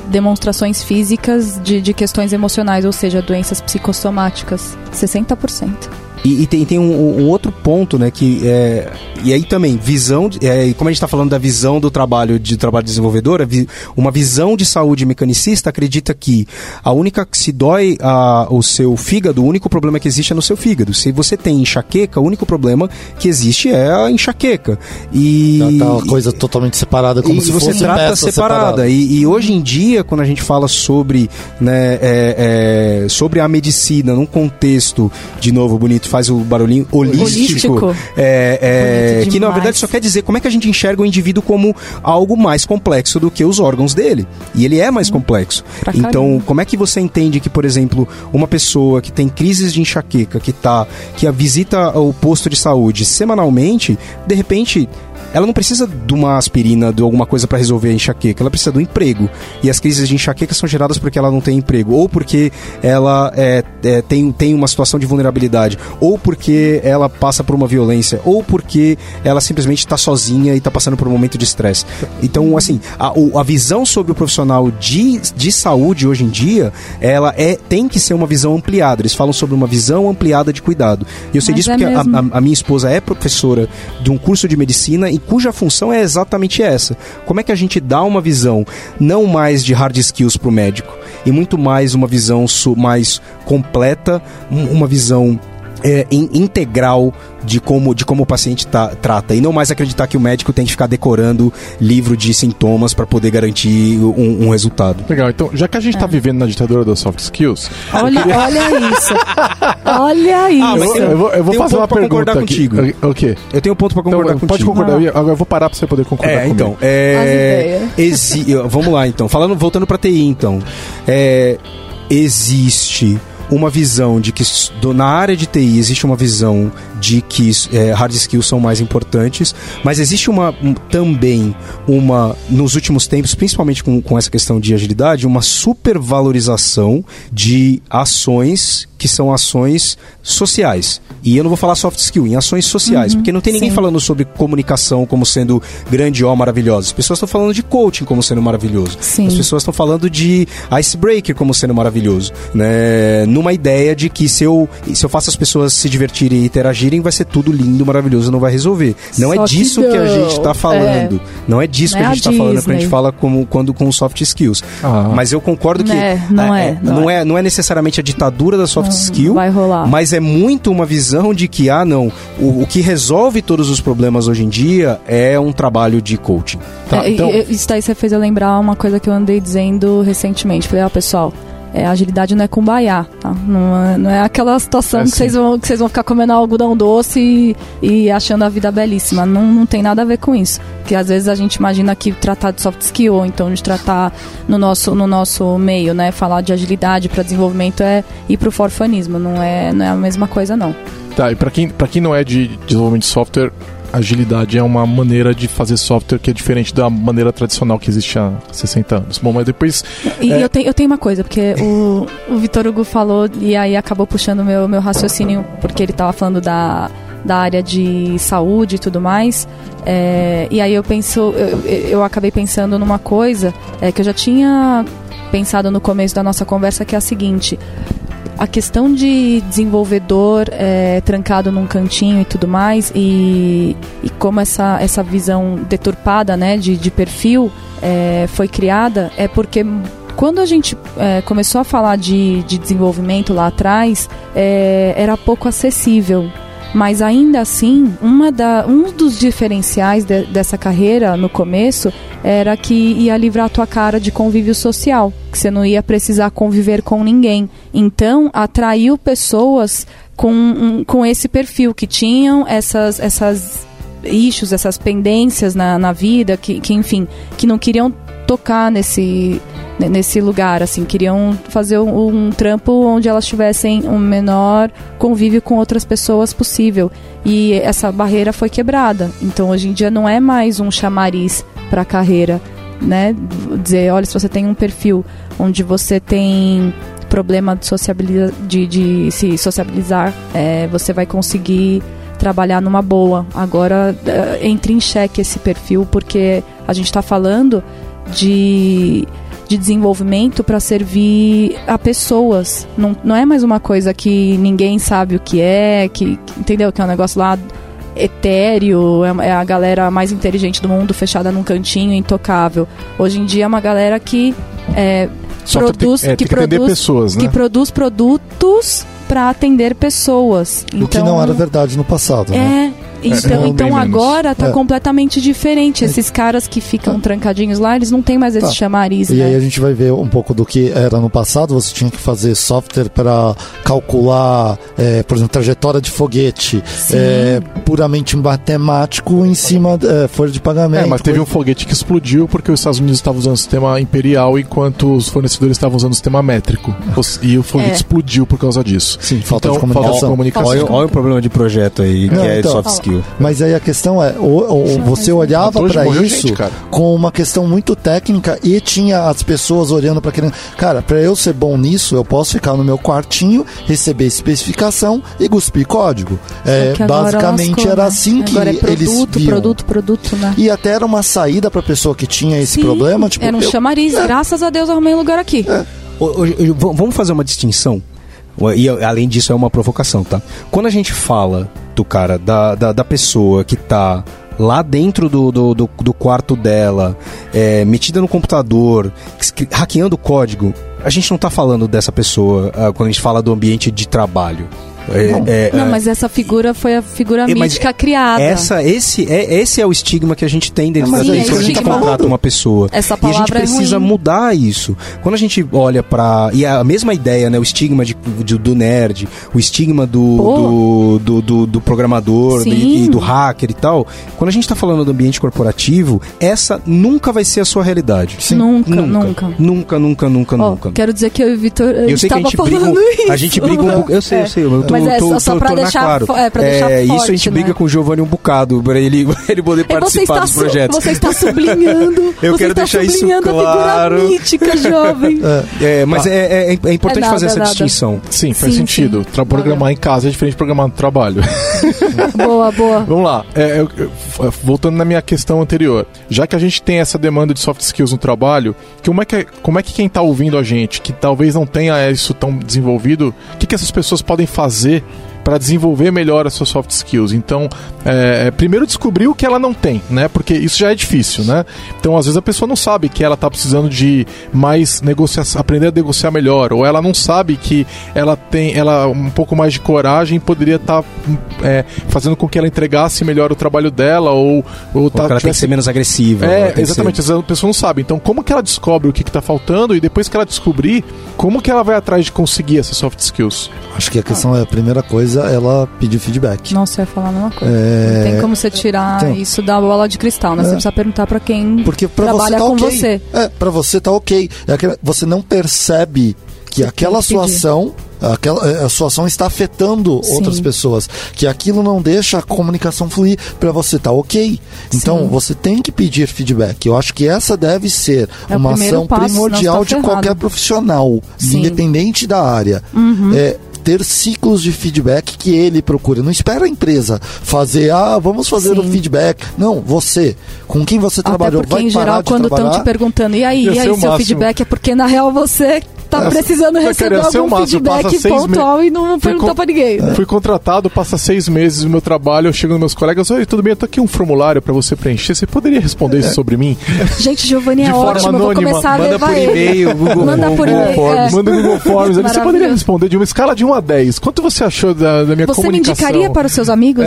[SPEAKER 3] demonstrações físicas de, de questões emocionais, ou seja, doenças psicossomáticas. 60%.
[SPEAKER 4] E, e tem, tem um, um outro ponto, né, que é... E aí também, visão... É, como a gente está falando da visão do trabalho de trabalho desenvolvedor, a vi- uma visão de saúde mecanicista acredita que a única... Se dói a, o seu fígado, o único problema que existe é no seu fígado. Se você tem enxaqueca, o único problema que existe é a enxaqueca. E...
[SPEAKER 5] Tá uma coisa totalmente separada, como se
[SPEAKER 4] você
[SPEAKER 5] fosse
[SPEAKER 4] trata
[SPEAKER 5] peça
[SPEAKER 4] separada. E, e hoje em dia, quando a gente fala sobre, né, é, é, sobre a medicina num contexto, de novo, bonito, faz o barulhinho holístico,
[SPEAKER 3] Holístico.
[SPEAKER 4] é, é, que na verdade só quer dizer como é que a gente enxerga o indivíduo como algo mais complexo do que os órgãos dele. E ele é mais complexo.
[SPEAKER 3] Pra
[SPEAKER 4] Então,
[SPEAKER 3] caramba.
[SPEAKER 4] como é que você entende que, por exemplo, uma pessoa que tem crises de enxaqueca, que tá, que a visita o posto de saúde semanalmente, de repente ela não precisa de uma aspirina, de alguma coisa para resolver a enxaqueca, ela precisa do emprego. E as crises de enxaqueca são geradas porque ela não tem emprego, ou porque ela é, é, tem, tem uma situação de vulnerabilidade, ou porque ela passa por uma violência, ou porque ela simplesmente está sozinha e está passando por um momento de estresse. Então, assim, a, a visão sobre o profissional de, de saúde hoje em dia, ela é, tem que ser uma visão ampliada. Eles falam sobre uma visão ampliada de cuidado. E eu sei
[SPEAKER 3] Mas
[SPEAKER 4] disso
[SPEAKER 3] é
[SPEAKER 4] porque a, a- a minha esposa é professora de um curso de medicina e cuja função é exatamente essa. Como é que a gente dá uma visão não mais de hard skills para o médico e muito mais uma visão mais completa, um- uma visão é, in- integral de como, de como o paciente tá- trata e não mais acreditar que o médico tem que ficar decorando livro de sintomas para poder garantir um, um resultado.
[SPEAKER 2] Legal, então, já que a gente tá vivendo na ditadura das soft skills,
[SPEAKER 3] Olha, olha isso. Olha isso.
[SPEAKER 4] Ah,
[SPEAKER 2] eu, eu vou, eu vou
[SPEAKER 4] um
[SPEAKER 2] fazer
[SPEAKER 4] ponto
[SPEAKER 2] uma
[SPEAKER 4] pra
[SPEAKER 2] pergunta
[SPEAKER 4] concordar
[SPEAKER 2] aqui.
[SPEAKER 4] contigo.
[SPEAKER 2] O quê?
[SPEAKER 4] Eu tenho um ponto para
[SPEAKER 2] Então,
[SPEAKER 4] concordar
[SPEAKER 2] pode
[SPEAKER 4] contigo.
[SPEAKER 2] concordar.
[SPEAKER 3] Ah.
[SPEAKER 2] Eu, agora eu vou parar pra você poder concordar
[SPEAKER 4] É,
[SPEAKER 2] comigo.
[SPEAKER 4] então, é, exi- vamos lá então. Falando, voltando para TI então, é, existe uma visão de que na área de TI existe uma visão de que é, hard skills são mais importantes, mas existe uma um- também uma nos últimos tempos, principalmente com, com essa questão de agilidade, uma supervalorização de ações que que são ações sociais. E eu não vou falar soft skill, em ações sociais,
[SPEAKER 3] Uhum,
[SPEAKER 4] porque não tem ninguém
[SPEAKER 3] sim.
[SPEAKER 4] falando sobre comunicação como sendo grande ou maravilhosa. As pessoas estão falando de coaching como sendo maravilhoso.
[SPEAKER 3] Sim.
[SPEAKER 4] As pessoas estão falando de icebreaker como sendo maravilhoso, né? Numa ideia de que se eu, se eu faço as pessoas se divertirem e interagirem, vai ser tudo lindo, maravilhoso, não vai resolver. Não é
[SPEAKER 3] Só que
[SPEAKER 4] disso que, a
[SPEAKER 3] não.
[SPEAKER 4] gente está falando. Não é disso
[SPEAKER 3] Não
[SPEAKER 4] que
[SPEAKER 3] é
[SPEAKER 4] a
[SPEAKER 3] a
[SPEAKER 4] gente está falando quando a gente fala como, quando com soft skills.
[SPEAKER 2] Ah.
[SPEAKER 4] Mas eu concordo que
[SPEAKER 3] É, não é, não
[SPEAKER 4] não é, não é necessariamente a ditadura da soft
[SPEAKER 3] Não,
[SPEAKER 4] skill,
[SPEAKER 3] vai rolar.
[SPEAKER 4] mas é muito uma visão de que ah não, o, o que resolve todos os problemas hoje em dia é um trabalho de coaching.
[SPEAKER 2] Tá,
[SPEAKER 3] É,
[SPEAKER 2] então-
[SPEAKER 3] e- isso daí você fez eu lembrar uma coisa que eu andei dizendo recentemente. Falei, ó, pessoal, é, agilidade não é cumbaiá, tá? Não é, não é aquela situação
[SPEAKER 2] É
[SPEAKER 3] que,
[SPEAKER 2] sim.
[SPEAKER 3] vocês vão, que vocês vão ficar comendo algodão doce e, e achando a vida belíssima. Não, não tem nada a ver com isso. Porque às vezes a gente imagina que tratar de soft skill, ou então de tratar no nosso, no nosso meio, né? Falar de agilidade para desenvolvimento é ir pro forfanismo. Não é, não é a mesma coisa, não.
[SPEAKER 2] Tá, e pra quem, pra quem não é de desenvolvimento de software, agilidade é uma maneira de fazer software que é diferente da maneira tradicional que existe há 60 anos. Bom, mas depois.
[SPEAKER 3] E
[SPEAKER 2] É.
[SPEAKER 3] eu, tenho, eu tenho uma coisa, porque o, o Vitor Hugo falou e aí acabou puxando o meu, meu raciocínio, porque ele estava falando da, da área de saúde e tudo mais. É, e aí eu penso, eu, eu acabei pensando numa coisa é, que eu já tinha pensado no começo da nossa conversa, que é a seguinte. A questão de desenvolvedor é, trancado num cantinho e tudo mais, e, e como essa, essa visão deturpada né, de, de perfil é, foi criada, é porque quando a gente é, começou a falar de, de desenvolvimento lá atrás, é, era pouco acessível. Mas ainda assim, uma da, um dos diferenciais de- dessa carreira no começo era que ia livrar a tua cara de convívio social, que você não ia precisar conviver com ninguém. Então, atraiu pessoas com, um- com esse perfil, que tinham essas, essas issues, essas pendências na, na vida, que, que, enfim, que não queriam tocar nesse, ne- nesse lugar, assim, queriam fazer um, um trampo onde elas tivessem um menor convívio com outras pessoas possível. E essa barreira foi quebrada. Então, hoje em dia, não é mais um chamariz para a carreira, né? Dizer, olha, se você tem um perfil onde você tem problema de, sociabiliza de, de se sociabilizar, é, você vai conseguir trabalhar numa boa. Agora eh, entre em xeque esse perfil porque a gente está falando de, de desenvolvimento para servir a pessoas. Não, não é mais uma coisa que ninguém sabe o que é, que, entendeu? Que é um negócio lá etéreo, é, é a galera mais inteligente do mundo fechada num cantinho, intocável. Hoje em dia é uma galera que é, produz,
[SPEAKER 2] tem, é,
[SPEAKER 3] que
[SPEAKER 2] que
[SPEAKER 3] produz,
[SPEAKER 2] pessoas, né?
[SPEAKER 3] que produz produtos para atender pessoas.
[SPEAKER 5] O que não era verdade no passado, né?
[SPEAKER 3] É. Então,
[SPEAKER 2] É,
[SPEAKER 3] então
[SPEAKER 2] menos.
[SPEAKER 3] agora tá
[SPEAKER 5] É.
[SPEAKER 3] completamente diferente. Esses caras que ficam trancadinhos lá, eles não têm mais esse
[SPEAKER 5] Tá.
[SPEAKER 3] chamariz,
[SPEAKER 5] E
[SPEAKER 3] né?
[SPEAKER 5] aí a gente vai ver um pouco do que era no passado. Você tinha que fazer software para calcular, é, por exemplo, trajetória de foguete, é, puramente matemático em cima da folha de pagamento.
[SPEAKER 2] É, mas teve um foguete que explodiu porque os Estados Unidos estavam usando o sistema imperial enquanto os fornecedores estavam usando o sistema métrico. E o foguete
[SPEAKER 3] É.
[SPEAKER 2] explodiu por causa disso.
[SPEAKER 5] Sim, falta de
[SPEAKER 2] Então,
[SPEAKER 5] comunicação.
[SPEAKER 2] Falta de comunicação.
[SPEAKER 4] Olha, olha o problema de projeto aí, que
[SPEAKER 5] Não,
[SPEAKER 4] é
[SPEAKER 5] então-
[SPEAKER 4] soft skill.
[SPEAKER 5] Mas aí a questão é, o- o- você olhava para isso
[SPEAKER 2] gente,
[SPEAKER 5] com uma questão muito técnica e tinha as pessoas olhando para aquele. Cara, para eu ser bom nisso, eu posso ficar no meu quartinho, receber especificação e cuspir código. É, basicamente
[SPEAKER 3] lascou,
[SPEAKER 5] era
[SPEAKER 3] né?
[SPEAKER 5] assim que
[SPEAKER 3] agora é produto,
[SPEAKER 5] eles viam.
[SPEAKER 3] produto, produto, né?
[SPEAKER 5] E até era uma saída para pessoa que tinha esse
[SPEAKER 3] Sim,
[SPEAKER 5] problema, tipo,
[SPEAKER 3] era um
[SPEAKER 5] eu-
[SPEAKER 3] chamariz. Graças a Deus arrumei um lugar aqui.
[SPEAKER 4] Ô, ô, v- Vamos fazer uma distinção. E além disso, é uma provocação, tá? Quando a gente fala do cara, da, da, da pessoa que tá lá dentro do, do, do, do quarto dela, é, metida no computador, hackeando código, a gente não tá falando dessa pessoa ah, quando a gente fala do ambiente de trabalho. É, é,
[SPEAKER 3] Não,
[SPEAKER 4] é,
[SPEAKER 3] mas essa figura foi a figura
[SPEAKER 4] É,
[SPEAKER 3] mítica criada.
[SPEAKER 4] essa, esse, é, esse é o estigma que a gente tem dentro da
[SPEAKER 5] é
[SPEAKER 4] gente quando a gente contrata uma pessoa.
[SPEAKER 3] Essa
[SPEAKER 4] E a gente
[SPEAKER 3] palavra é
[SPEAKER 4] precisa mudar isso. Quando a gente olha pra. E é a mesma ideia, né? O estigma de, de- do nerd, o estigma do, do, do, do- do programador
[SPEAKER 3] Sim.
[SPEAKER 4] e, do hacker e tal. Quando a gente tá falando do ambiente corporativo, essa nunca vai ser a sua realidade.
[SPEAKER 3] Nunca, nunca.
[SPEAKER 4] Nunca, nunca, nunca,
[SPEAKER 3] Ó,
[SPEAKER 4] nunca.
[SPEAKER 3] quero dizer que eu e o Vitor,
[SPEAKER 4] Eu sei que a gente briga, a gente briga um pouco. Eu sei, eu sei, eu tô,
[SPEAKER 3] mas é
[SPEAKER 4] tô-
[SPEAKER 3] só-
[SPEAKER 4] tô-
[SPEAKER 3] pra deixar
[SPEAKER 4] claro.
[SPEAKER 3] é, pra deixar
[SPEAKER 4] isso a
[SPEAKER 3] forte,
[SPEAKER 4] gente briga
[SPEAKER 3] né?
[SPEAKER 4] com o Giovanni um bocado, pra ele, *laughs* ele poder
[SPEAKER 3] É,
[SPEAKER 4] participar dos projetos.
[SPEAKER 3] você está sublinhando. *laughs*
[SPEAKER 4] Eu
[SPEAKER 3] você
[SPEAKER 4] quero
[SPEAKER 3] está
[SPEAKER 4] deixar isso
[SPEAKER 3] sublinhando
[SPEAKER 4] claro.
[SPEAKER 3] a figura mítica, *laughs* jovem.
[SPEAKER 4] É, mas é, é- é importante
[SPEAKER 3] É nada,
[SPEAKER 4] fazer essa
[SPEAKER 3] é nada.
[SPEAKER 4] distinção.
[SPEAKER 2] Sim, faz
[SPEAKER 3] Sim,
[SPEAKER 2] sentido.
[SPEAKER 3] sim.
[SPEAKER 2] Programar em casa é diferente de programar no trabalho. *laughs*
[SPEAKER 3] boa, boa.
[SPEAKER 2] Vamos lá. É, eu- eu- f- voltando na minha questão anterior. Já que a gente tem essa demanda de soft skills no trabalho, como é que, como é que quem está ouvindo a gente, que talvez não tenha isso tão desenvolvido, o que, que essas pessoas podem fazer para desenvolver melhor as suas soft skills? Então, é, é, primeiro descobrir o que ela não tem, né? Porque isso já é difícil, né? Então, às vezes a pessoa não sabe que ela está precisando de mais negociação, aprender a negociar melhor, ou ela não sabe que ela tem ela um pouco mais de coragem e poderia estar fazendo com que ela entregasse melhor o trabalho dela ou, ou
[SPEAKER 4] Ou
[SPEAKER 2] tá,
[SPEAKER 4] ela tem que
[SPEAKER 2] tivesse-
[SPEAKER 4] ser menos agressiva.
[SPEAKER 2] é, exatamente.
[SPEAKER 4] ser-
[SPEAKER 2] Às vezes a pessoa não sabe. Então, como que ela descobre o que está faltando e depois que ela descobrir, como que ela vai atrás de conseguir essas soft skills?
[SPEAKER 5] Acho que a questão é, a primeira coisa, ela pedir feedback.
[SPEAKER 3] Nossa, eu ia falar a mesma coisa.
[SPEAKER 5] É,
[SPEAKER 3] Não tem como você tirar
[SPEAKER 5] então-
[SPEAKER 3] isso da bola de cristal, né? Você
[SPEAKER 5] É.
[SPEAKER 3] precisa perguntar pra quem
[SPEAKER 5] Porque pra
[SPEAKER 3] trabalha
[SPEAKER 5] você tá
[SPEAKER 3] com
[SPEAKER 5] ok.
[SPEAKER 3] você.
[SPEAKER 5] É, pra você tá ok. É aquela- você não percebe que aquela
[SPEAKER 3] tem que
[SPEAKER 5] sua ação, aquela, é, a sua ação está afetando
[SPEAKER 3] Sim.
[SPEAKER 5] outras pessoas. Que aquilo não deixa a comunicação fluir pra você tá ok. Então
[SPEAKER 3] Sim.
[SPEAKER 5] você tem que pedir feedback. Eu acho que essa deve ser
[SPEAKER 3] É
[SPEAKER 5] uma ação
[SPEAKER 3] passo, senão
[SPEAKER 5] primordial
[SPEAKER 3] você tá
[SPEAKER 5] de qualquer profissional,
[SPEAKER 3] Sim. Uhum.
[SPEAKER 5] independente da área. É, ter ciclos de feedback que ele procura. Não espera a empresa fazer, ah, vamos fazer o feedback. Não, você, com quem você trabalhou,
[SPEAKER 3] Até porque,
[SPEAKER 5] vai
[SPEAKER 3] em geral, quando estão te perguntando, e aí, e
[SPEAKER 2] ser
[SPEAKER 3] aí,
[SPEAKER 2] o
[SPEAKER 3] seu
[SPEAKER 2] máximo.
[SPEAKER 3] feedback é porque, na real, você tá
[SPEAKER 2] É,
[SPEAKER 3] precisando receber algum
[SPEAKER 2] máximo, passa
[SPEAKER 3] feedback
[SPEAKER 2] seis
[SPEAKER 3] pontual e não
[SPEAKER 2] Fui
[SPEAKER 3] perguntou
[SPEAKER 2] con-
[SPEAKER 3] pra ninguém.
[SPEAKER 2] Fui contratado, passa seis meses no meu trabalho, eu chego nos meus colegas, oi, tudo bem, eu tô aqui um formulário pra você preencher, você poderia responder isso sobre mim?
[SPEAKER 3] Gente, Giovanni é ótimo, eu vou
[SPEAKER 2] anônima.
[SPEAKER 3] começar a
[SPEAKER 4] Manda
[SPEAKER 3] levar
[SPEAKER 4] por
[SPEAKER 3] ele.
[SPEAKER 4] e-mail, Google,
[SPEAKER 3] Manda por
[SPEAKER 4] Google
[SPEAKER 3] e-mail,
[SPEAKER 4] Forms.
[SPEAKER 3] é.
[SPEAKER 2] Manda no Google Forms, você poderia responder de uma escala de 1 a 10. Quanto você achou da, da minha
[SPEAKER 3] Você me
[SPEAKER 2] comunicação?
[SPEAKER 3] indicaria para os seus amigos?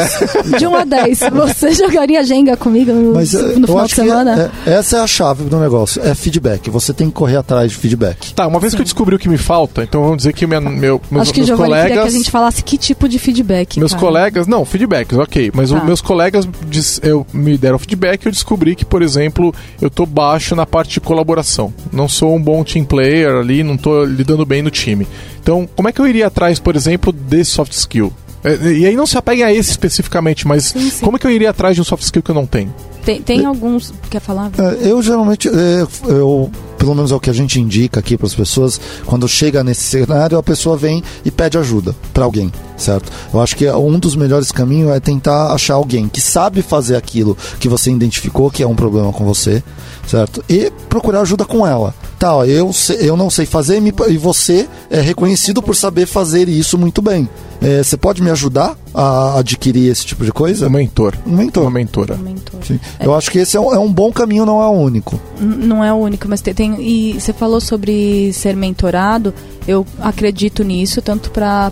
[SPEAKER 3] De 1 a 10. Você jogaria Jenga comigo no,
[SPEAKER 5] Mas é,
[SPEAKER 3] no
[SPEAKER 5] eu
[SPEAKER 3] final de semana?
[SPEAKER 5] que é- essa é a chave do negócio, é feedback. Você tem que correr atrás de feedback.
[SPEAKER 2] Tá, uma vez que eu descobri o que me falta, então vamos dizer que minha, meu, meus,
[SPEAKER 3] Acho que
[SPEAKER 2] meus
[SPEAKER 3] Giovanni
[SPEAKER 2] colegas...
[SPEAKER 3] queria que a gente falasse que tipo de feedback.
[SPEAKER 2] Meus
[SPEAKER 3] cara.
[SPEAKER 2] colegas, não, feedbacks, ok. Mas
[SPEAKER 3] Tá.
[SPEAKER 2] os meus colegas dis- eu, me deram feedback e eu descobri que, por exemplo, eu tô baixo na parte de colaboração. Não sou um bom team player ali, não tô lidando bem no time. Então, como é que eu iria atrás, por exemplo, desse soft skill? É, E aí não se apegue a esse especificamente, mas
[SPEAKER 3] Sim, sim.
[SPEAKER 2] como é que eu iria atrás de um soft skill que eu não tenho?
[SPEAKER 3] Tem, tem alguns. Quer falar?
[SPEAKER 5] É, eu geralmente, é, eu, pelo menos é o que a gente indica aqui para as pessoas, quando chega nesse cenário, a pessoa vem e pede ajuda para alguém, certo? Eu acho que um dos melhores caminhos é tentar achar alguém que sabe fazer aquilo que você identificou que é um problema com você, certo? E procurar ajuda com ela. Tá, ó, eu, eu não sei fazer e você é reconhecido por saber fazer isso muito bem. É, você pode me ajudar a adquirir esse tipo de coisa?
[SPEAKER 2] Um mentor.
[SPEAKER 5] Um mentor.
[SPEAKER 2] Uma mentora.
[SPEAKER 3] Mentor.
[SPEAKER 5] Sim. Eu acho que esse é um, é um bom caminho, não é o único.
[SPEAKER 3] N- Não é o único, mas tem, tem- E você falou sobre ser mentorado. Eu acredito nisso, tanto para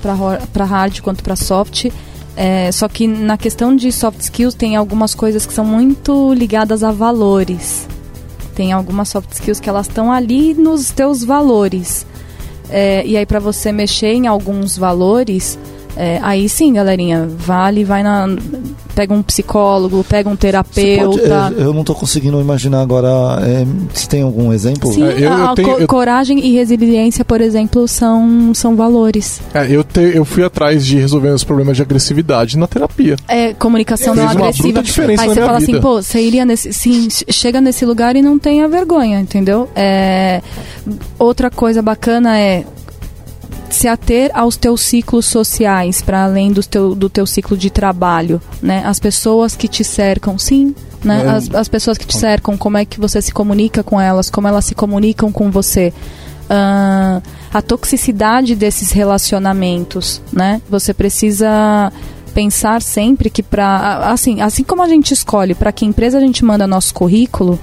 [SPEAKER 3] hard quanto para soft. É, só que na questão de soft skills tem algumas coisas que são muito ligadas a valores. Tem algumas soft skills que elas estão ali nos teus valores. É, e aí para você mexer em alguns valores, é, aí sim, galerinha, vale, vai na pega um psicólogo, pega um terapeuta.
[SPEAKER 5] pode- é, eu não tô conseguindo imaginar agora é, se tem algum exemplo.
[SPEAKER 3] Sim,
[SPEAKER 2] É, eu- eu
[SPEAKER 3] a
[SPEAKER 2] tenho-
[SPEAKER 3] co-
[SPEAKER 2] eu-
[SPEAKER 3] coragem e resiliência, por exemplo, são, são valores.
[SPEAKER 2] É, eu, te- eu fui atrás de resolver os problemas de agressividade na terapia.
[SPEAKER 3] É comunicação não
[SPEAKER 2] uma
[SPEAKER 3] agressiva. Aí você fala
[SPEAKER 2] vida.
[SPEAKER 3] assim, pô, você iria nesse. Sim, ch- chega nesse lugar e não tenha vergonha, entendeu? É, outra coisa bacana é se ater aos teus ciclos sociais, para além do teu, do teu ciclo de trabalho, né? As pessoas que te cercam, sim, né?
[SPEAKER 5] É.
[SPEAKER 3] As, as pessoas que te cercam, como é que você se comunica com elas, como elas se comunicam com você. Ah, a toxicidade desses relacionamentos, né? Você precisa pensar sempre que para assim, assim como a gente escolhe para que empresa a gente manda nosso currículo,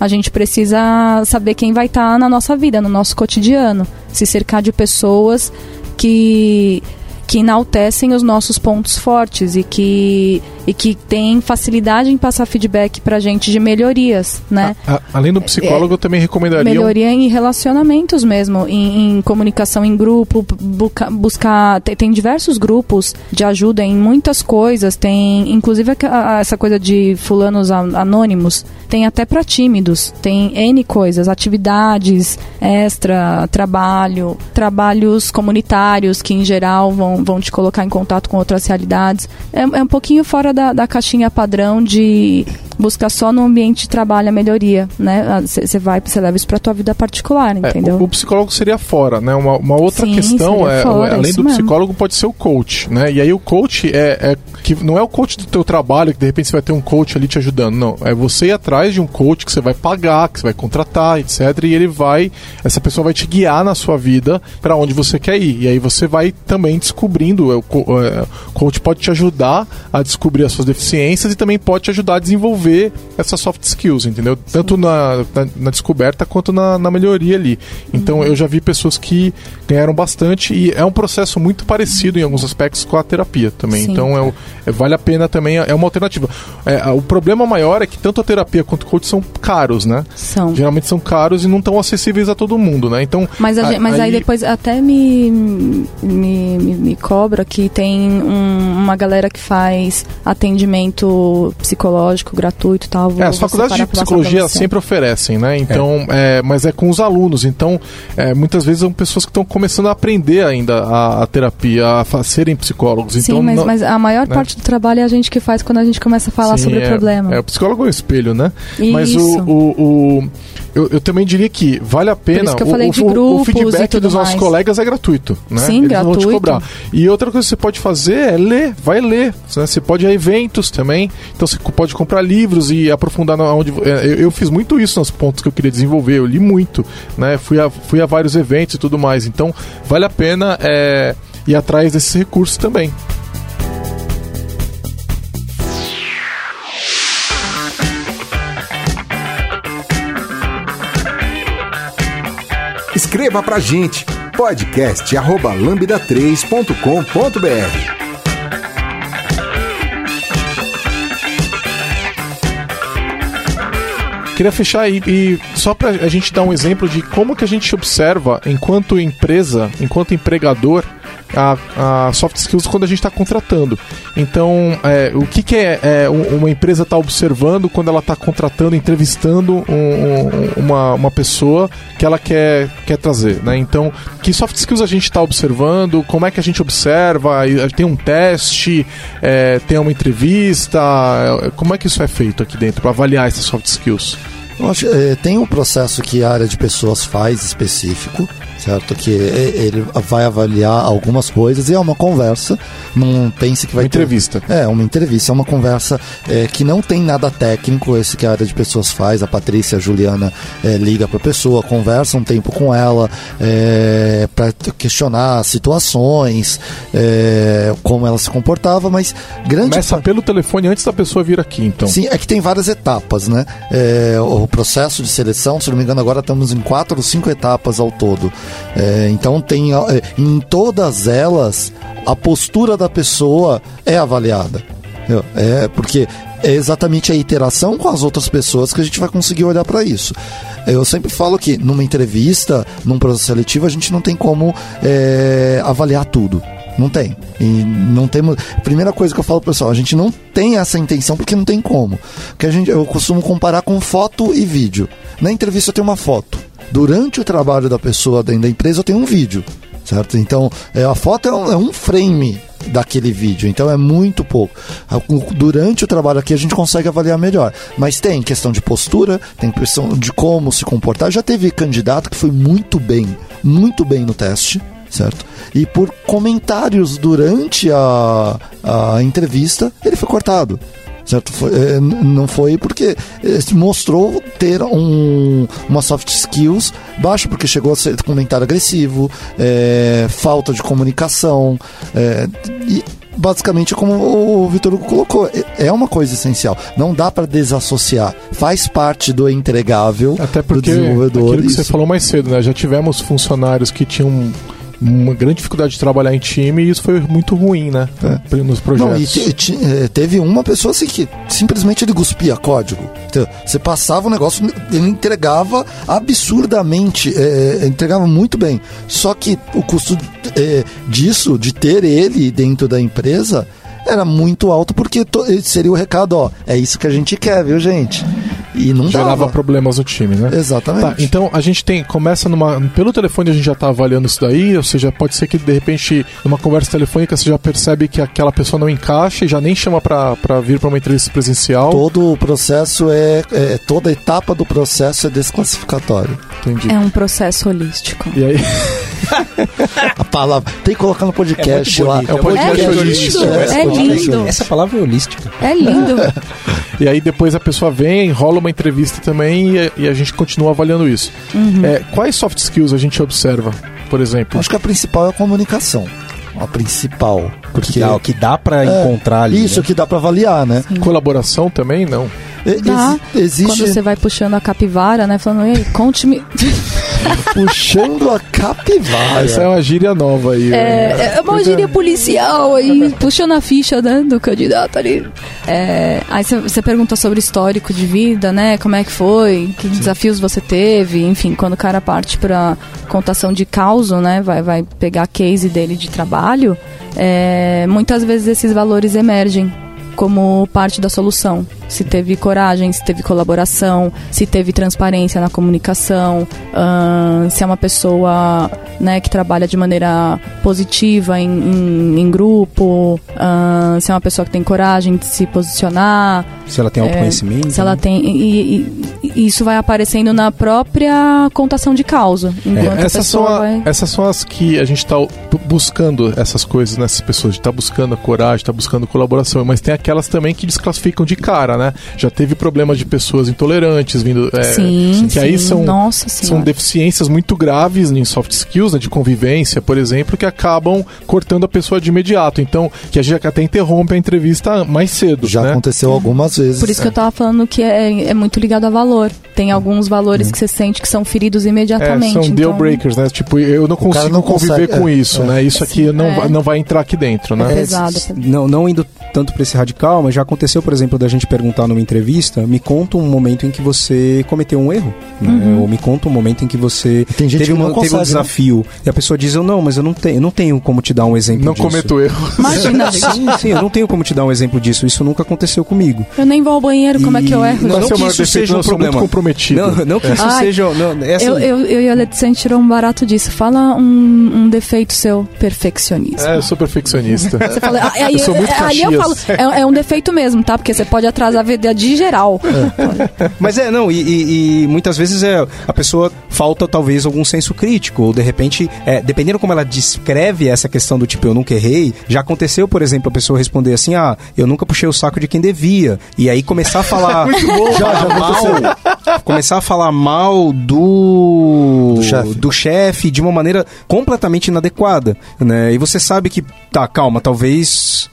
[SPEAKER 3] a gente precisa saber quem vai estar na nossa vida, no nosso cotidiano, se cercar de pessoas que que enaltecem os nossos pontos fortes e que e que têm facilidade em passar feedback pra gente de melhorias, né?
[SPEAKER 2] A- a- além do psicólogo, eu também recomendaria.
[SPEAKER 3] Melhoria em relacionamentos mesmo, em, em comunicação em grupo, buca- buscar. Tem, tem diversos grupos de ajuda em muitas coisas. Tem, inclusive, a- essa coisa de fulanos anônimos. Tem até para tímidos. Tem N coisas, atividades extra, trabalho, trabalhos comunitários que em geral vão, vão, te colocar em contato com outras realidades. É, é um pouquinho fora da, da caixinha padrão de buscar só no ambiente de trabalho a melhoria, né? Você vai, você leva isso para tua vida particular, entendeu?
[SPEAKER 2] É, o, o, psicólogo seria fora, né? Uma, uma outra
[SPEAKER 3] Sim,
[SPEAKER 2] questão é,
[SPEAKER 3] fora,
[SPEAKER 2] além do
[SPEAKER 3] mesmo.
[SPEAKER 2] psicólogo pode ser o coach, né? E aí o coach é, é, que não é o coach do teu trabalho que de repente você vai ter um coach ali te ajudando, não. É você ir atrás de um coach que você vai pagar, que você vai contratar, etc. E ele vai, essa pessoa vai te guiar na sua vida para onde você quer ir. E aí você vai também descobrindo, o coach pode te ajudar a descobrir as suas deficiências e também pode te ajudar a desenvolver essas soft skills, entendeu? Tanto na, na, na, descoberta quanto na, na melhoria ali. Então uhum. eu já vi pessoas que ganharam bastante e é um processo muito parecido em alguns aspectos com a terapia também. Sim. Então é, é, vale a pena também, é uma alternativa. É, o problema maior é que tanto a terapia quanto o coach são caros, né?
[SPEAKER 3] São.
[SPEAKER 2] Geralmente são caros e não tão acessíveis a todo mundo, né? Então.
[SPEAKER 3] Mas, a, mas aí... aí... depois até me, me, me, me cobra que tem um, uma galera que faz atendimento psicológico gratuito e tal.
[SPEAKER 2] É, as faculdades de psicologia sempre oferecem, né? Então, é. É, mas é com os alunos. Então, é, muitas vezes são pessoas que estão começando a aprender ainda a, a terapia, a, a, serem psicólogos.
[SPEAKER 3] Sim,
[SPEAKER 2] então,
[SPEAKER 3] mas,
[SPEAKER 2] não,
[SPEAKER 3] mas a maior né? parte do trabalho é a gente que faz quando a gente começa a falar
[SPEAKER 2] Sim,
[SPEAKER 3] sobre
[SPEAKER 2] é,
[SPEAKER 3] o problema.
[SPEAKER 2] É, o psicólogo é o espelho, né?
[SPEAKER 3] Isso.
[SPEAKER 2] Mas o, o, o eu, eu, também diria que vale a pena.
[SPEAKER 3] que eu falei
[SPEAKER 2] o,
[SPEAKER 3] de grupos
[SPEAKER 2] o feedback dos nossos
[SPEAKER 3] mais.
[SPEAKER 2] colegas é gratuito, né?
[SPEAKER 3] Sim,
[SPEAKER 2] Eles
[SPEAKER 3] gratuito.
[SPEAKER 2] vão te cobrar. E outra coisa que você pode fazer é ler, vai ler. Né? Você pode ir a eventos também. Então você pode comprar livros e aprofundar onde. Eu, eu fiz muito isso nos pontos que eu queria desenvolver. Eu li muito, né? Fui a, fui a vários eventos e tudo mais. Então vale a pena é, ir atrás desses recursos também.
[SPEAKER 1] Escreva pra gente. Podcast arroba lambda3.com.br
[SPEAKER 2] Queria fechar aí e só para a gente dar um exemplo de como que a gente observa enquanto empresa, enquanto empregador, a, a soft skills quando a gente está contratando. Então, é, o que, que é, é, uma empresa está observando quando ela está contratando, entrevistando um, um, uma, uma pessoa que ela quer, quer trazer, né? Então, que soft skills a gente está observando, como é que a gente observa, tem um teste, é, tem uma entrevista, como é que isso é feito aqui dentro para avaliar essas soft skills?
[SPEAKER 5] É, tem um processo que a área de pessoas faz específico, certo? Que ele vai avaliar algumas coisas e é uma conversa. Não pense que vai
[SPEAKER 2] uma
[SPEAKER 5] ter...
[SPEAKER 2] entrevista.
[SPEAKER 5] É, uma entrevista, é uma conversa é, que não tem nada técnico, esse que a área de pessoas faz. A Patrícia a Juliana é, liga para a pessoa, conversa um tempo com ela é, para questionar situações, é, como ela se comportava, mas grande.
[SPEAKER 2] Começa pelo telefone antes da pessoa vir aqui, então.
[SPEAKER 5] Sim, é que tem várias etapas, né? É, o processo de seleção, se não me engano, agora estamos em quatro ou cinco etapas ao todo. É, então tem é, em todas elas a postura da pessoa é avaliada. É porque é exatamente a interação com as outras pessoas que a gente vai conseguir olhar para isso. Eu sempre falo que numa entrevista, num processo seletivo, a gente não tem como é, avaliar tudo. Não tem. E não temos. Primeira coisa que eu falo pessoal, a gente não tem essa intenção porque não tem como. Porque a gente, eu costumo comparar com foto e vídeo. Na entrevista eu tenho uma foto. Durante o trabalho da pessoa dentro da empresa eu tenho um vídeo. Certo? Então, é, a foto é um, é um frame daquele vídeo, então é muito pouco. Durante o trabalho aqui a gente consegue avaliar melhor, mas tem questão de postura, tem questão de como se comportar. Já teve candidato que foi muito bem, muito bem no teste, certo? E por comentários durante a, a entrevista, ele foi cortado certo? Foi, é, não foi porque é, mostrou ter um, uma soft skills baixa, porque chegou a ser comentário agressivo, é, falta de comunicação, é, e basicamente como o Vitor Hugo colocou, é, é uma coisa essencial. Não dá para desassociar. Faz parte do entregável
[SPEAKER 2] Até porque
[SPEAKER 5] do desenvolvedor.
[SPEAKER 2] Aquilo que você falou mais cedo, né? Já tivemos funcionários que tinham uma grande dificuldade de trabalhar em time e isso foi muito ruim, né? É. Nos projetos. Não,
[SPEAKER 5] te, é, teve uma pessoa assim que simplesmente ele cuspia código. Então, você passava o negócio, ele entregava absurdamente, é, é entregava muito bem. Só que o custo é, disso, de ter ele dentro da empresa, era muito alto porque seria o recado, ó, é isso que a gente quer, viu, gente? E não
[SPEAKER 2] Gerava
[SPEAKER 5] dava.
[SPEAKER 2] problemas no time, né?
[SPEAKER 5] Exatamente.
[SPEAKER 2] Tá, então a gente tem, começa numa. Pelo telefone a gente já tá avaliando isso daí, ou seja, pode ser que de repente, numa conversa telefônica, você já percebe que aquela pessoa não encaixa e já nem chama pra, pra vir pra uma entrevista presencial.
[SPEAKER 5] Todo o processo é, é- Toda etapa do processo é desclassificatório.
[SPEAKER 2] Entendi.
[SPEAKER 3] É um processo holístico.
[SPEAKER 2] E aí, *laughs*
[SPEAKER 5] A palavra. Tem que colocar no podcast
[SPEAKER 4] É
[SPEAKER 5] lá.
[SPEAKER 2] é um podcast
[SPEAKER 3] É
[SPEAKER 2] holístico.
[SPEAKER 3] lindo,
[SPEAKER 5] esse
[SPEAKER 3] é
[SPEAKER 5] podcast
[SPEAKER 3] lindo.
[SPEAKER 4] Essa palavra é holística.
[SPEAKER 3] É lindo. *laughs*
[SPEAKER 2] e aí depois a pessoa vem, enrola uma entrevista também e, e a gente continua avaliando isso. É, quais soft skills a gente observa, por exemplo?
[SPEAKER 5] Acho que a principal é a comunicação. A principal.
[SPEAKER 4] Que
[SPEAKER 5] Porque
[SPEAKER 4] dá, o que dá pra
[SPEAKER 5] É,
[SPEAKER 4] encontrar ali.
[SPEAKER 5] isso
[SPEAKER 4] né?
[SPEAKER 5] que dá pra avaliar, né?
[SPEAKER 2] Colaboração também? Não.
[SPEAKER 5] E-
[SPEAKER 3] Dá. Quando
[SPEAKER 5] existe
[SPEAKER 3] você vai puxando a capivara, né? Falando, ei, conte-me. *laughs*
[SPEAKER 5] puxando a capivara.
[SPEAKER 2] Essa é uma gíria nova aí. né?
[SPEAKER 3] É, é uma gíria policial aí, puxando a ficha né, do candidato ali. É, aí você- pergunta sobre histórico de vida, né? Como é que foi, que desafios você teve, enfim, quando o cara parte pra contação de causa, né? Vai, vai pegar a case dele de trabalho, é, muitas vezes esses valores emergem como parte da solução. Se teve coragem, se teve colaboração, se teve transparência na comunicação, se é uma pessoa né, que trabalha de maneira positiva em, em- em grupo, se é uma pessoa que tem coragem de se posicionar,
[SPEAKER 4] Se ela tem autoconhecimento.
[SPEAKER 3] se ela
[SPEAKER 4] né?
[SPEAKER 3] tem. E, e- e isso vai aparecendo na própria contação de causa. A
[SPEAKER 2] essas, são a-
[SPEAKER 3] vai.
[SPEAKER 2] essas são as que a gente está buscando essas coisas nessas pessoas. A gente tá buscando a coragem, está buscando colaboração. Mas tem aquelas também que desclassificam de cara, né? Já teve problemas de pessoas intolerantes vindo. é,
[SPEAKER 3] sim,
[SPEAKER 2] que aí são,
[SPEAKER 3] Nossa
[SPEAKER 2] são
[SPEAKER 3] senhora.
[SPEAKER 2] deficiências muito graves em soft skills, né, de convivência, por exemplo, que acabam cortando a pessoa de imediato. Então, que a gente até interrompe a entrevista mais cedo.
[SPEAKER 5] Já
[SPEAKER 2] né?
[SPEAKER 5] aconteceu algumas vezes.
[SPEAKER 3] Por isso que eu tava falando que é, é muito ligado a valor. Tem alguns valores que você sente que são feridos
[SPEAKER 2] É,
[SPEAKER 3] imediatamente.
[SPEAKER 2] são deal
[SPEAKER 3] então,
[SPEAKER 2] breakers, né? Tipo, eu não consigo
[SPEAKER 5] não
[SPEAKER 2] conviver
[SPEAKER 5] consegue,
[SPEAKER 2] com
[SPEAKER 5] é,
[SPEAKER 2] isso,
[SPEAKER 5] é.
[SPEAKER 2] né? Isso aqui não,
[SPEAKER 3] É.
[SPEAKER 2] vai, não vai entrar aqui dentro,
[SPEAKER 3] É
[SPEAKER 2] né?
[SPEAKER 3] pesado. é pesado.
[SPEAKER 4] Não, não indo tanto pra esse radical, mas já aconteceu, por exemplo, da gente perguntar numa entrevista, me conta um momento em que você cometeu um erro, né?
[SPEAKER 3] Uhum.
[SPEAKER 4] Ou me conta um momento em que você
[SPEAKER 5] Tem gente
[SPEAKER 4] teve,
[SPEAKER 5] que
[SPEAKER 4] uma-
[SPEAKER 5] não
[SPEAKER 4] teve um
[SPEAKER 5] consegue, né?
[SPEAKER 4] desafio. E a pessoa diz, eu não, mas eu não tenho, eu não tenho como te dar um exemplo
[SPEAKER 2] Não
[SPEAKER 4] disso.
[SPEAKER 2] cometo erro.
[SPEAKER 3] Imagina. *laughs*
[SPEAKER 4] Sim, sim, eu não tenho como te dar um exemplo disso. Isso nunca aconteceu comigo.
[SPEAKER 3] Eu nem vou ao banheiro, como é que eu
[SPEAKER 4] E-
[SPEAKER 3] erro?
[SPEAKER 4] Não, não
[SPEAKER 2] ser o
[SPEAKER 4] que isso seja
[SPEAKER 2] não,
[SPEAKER 4] um
[SPEAKER 2] eu
[SPEAKER 4] problema.
[SPEAKER 2] comprometido.
[SPEAKER 4] Não, não que isso
[SPEAKER 3] Ai,
[SPEAKER 4] seja. Não, é assim,
[SPEAKER 3] Eu, eu, eu e a Letícia tirou um barato disso. Fala um, um defeito seu, perfeccionismo.
[SPEAKER 2] É, eu sou perfeccionista.
[SPEAKER 3] Você fala, ah, aí,
[SPEAKER 2] Eu sou muito
[SPEAKER 3] ali eu falo, é, é um defeito mesmo, tá? Porque você pode atrasar a vida de geral.
[SPEAKER 4] Mas é, não, e, e- e muitas vezes é, a pessoa falta talvez algum senso crítico, ou de repente, é, dependendo como ela descreve essa questão do tipo, eu nunca errei, já aconteceu, por exemplo, a pessoa responder assim, ah, eu nunca puxei o saco de quem devia, e aí começar a falar, *laughs* já, já mal, começar a falar mal do,
[SPEAKER 5] Do chefe.
[SPEAKER 4] do chefe de uma maneira completamente inadequada, né? E você sabe que, tá, calma, talvez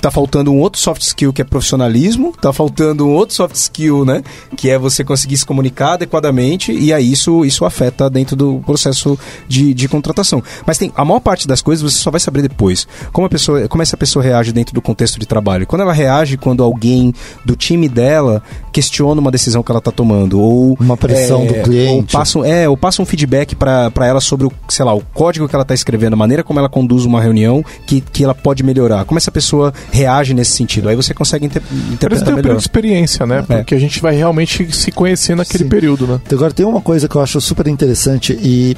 [SPEAKER 4] tá faltando um outro soft skill que é profissionalismo, tá faltando um outro soft skill, né, que é você conseguir se comunicar adequadamente e aí isso, isso afeta dentro do processo de, de contratação. Mas tem a maior parte das coisas você só vai saber depois. Como a pessoa, como essa pessoa reage dentro do contexto de trabalho. Quando ela reage quando alguém do time dela questiona uma decisão que ela tá tomando ou
[SPEAKER 5] Uma pressão do cliente.
[SPEAKER 4] ou passa, é, ou passa um feedback para ela sobre o, sei lá, o código que ela tá escrevendo, a maneira como ela conduz uma reunião que, que ela pode melhorar. Como essa pessoa reage nesse sentido. Aí você consegue inter,
[SPEAKER 2] Parece
[SPEAKER 4] interpretar
[SPEAKER 2] tem um período
[SPEAKER 4] melhor.
[SPEAKER 2] de experiência, né?
[SPEAKER 4] É.
[SPEAKER 2] Porque a gente vai realmente se conhecer naquele
[SPEAKER 5] Sim.
[SPEAKER 2] período, né?
[SPEAKER 5] Agora tem uma coisa que eu acho super interessante e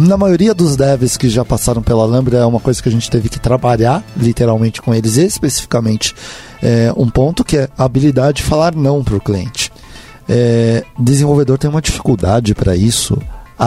[SPEAKER 5] na maioria dos devs que já passaram pela Lambda é uma coisa que a gente teve que trabalhar literalmente com eles, especificamente é, um ponto que é a habilidade de falar não para o cliente. É, desenvolvedor tem uma dificuldade para isso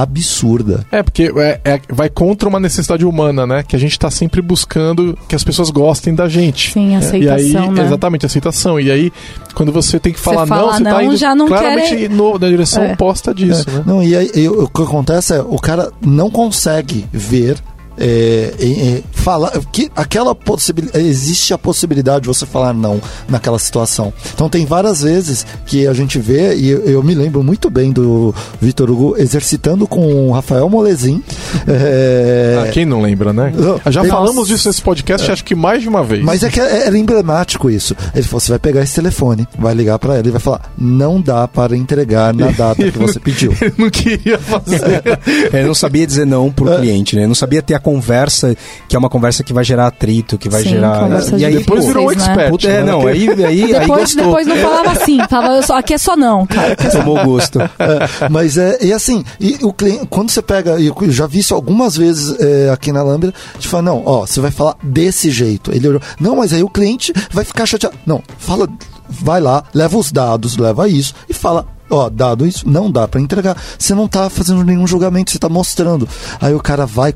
[SPEAKER 5] absurda.
[SPEAKER 2] É, porque é- é- vai contra uma necessidade humana, né? Que a gente tá sempre buscando que as pessoas gostem da gente.
[SPEAKER 3] Sim,
[SPEAKER 2] E
[SPEAKER 3] aceitação,
[SPEAKER 2] aí,
[SPEAKER 3] né?
[SPEAKER 2] exatamente, aceitação. E aí, quando você tem que falar
[SPEAKER 3] fala
[SPEAKER 2] não, você tá
[SPEAKER 3] não,
[SPEAKER 2] indo
[SPEAKER 3] já não
[SPEAKER 2] claramente
[SPEAKER 3] quer-
[SPEAKER 2] no- na direção
[SPEAKER 3] É.
[SPEAKER 2] oposta disso, né?
[SPEAKER 5] Não, e aí e o que acontece é o cara não consegue ver é, é, é, falar que aquela possibilidade existe a possibilidade de você falar não naquela situação. Então tem várias vezes que a gente vê e eu, eu me lembro muito bem do Vitor Hugo exercitando com o Rafael Molezin. *laughs* é,
[SPEAKER 2] Ah, quem não lembra, né?
[SPEAKER 5] Não,
[SPEAKER 2] Já
[SPEAKER 5] tem-
[SPEAKER 2] falamos disso nesse podcast, acho que mais de uma vez.
[SPEAKER 5] Mas é que era emblemático isso. Ele falou: você vai pegar esse telefone, vai ligar para ela e vai falar: não dá para entregar na *laughs* data que você pediu.
[SPEAKER 2] Ele não queria fazer.
[SPEAKER 4] É, não sabia dizer não pro cliente, né? Não sabia ter a conversa, que é uma conversa que vai gerar atrito, que vai
[SPEAKER 3] Sim,
[SPEAKER 4] gerar. E
[SPEAKER 3] de
[SPEAKER 4] aí,
[SPEAKER 2] Depois virou um
[SPEAKER 3] né?
[SPEAKER 2] expert.
[SPEAKER 4] Puta, é,
[SPEAKER 2] né?
[SPEAKER 4] não, aí, aí, aí
[SPEAKER 3] Depois,
[SPEAKER 4] gostou.
[SPEAKER 3] depois não falava assim, falava só, aqui é só não, cara. é só
[SPEAKER 4] Tomou gosto. *laughs*
[SPEAKER 5] É, mas é, e assim, e o cliente, quando você pega, e eu já vi isso algumas vezes é, aqui na Lambda, a gente fala, não, ó, você vai falar desse jeito. Ele olhou, não, mas aí o cliente vai ficar chateado. Não, fala, vai lá, leva os dados, leva isso e fala. Ó, dado isso, não dá pra entregar. Você não tá fazendo nenhum julgamento, você tá mostrando. Aí o cara vai,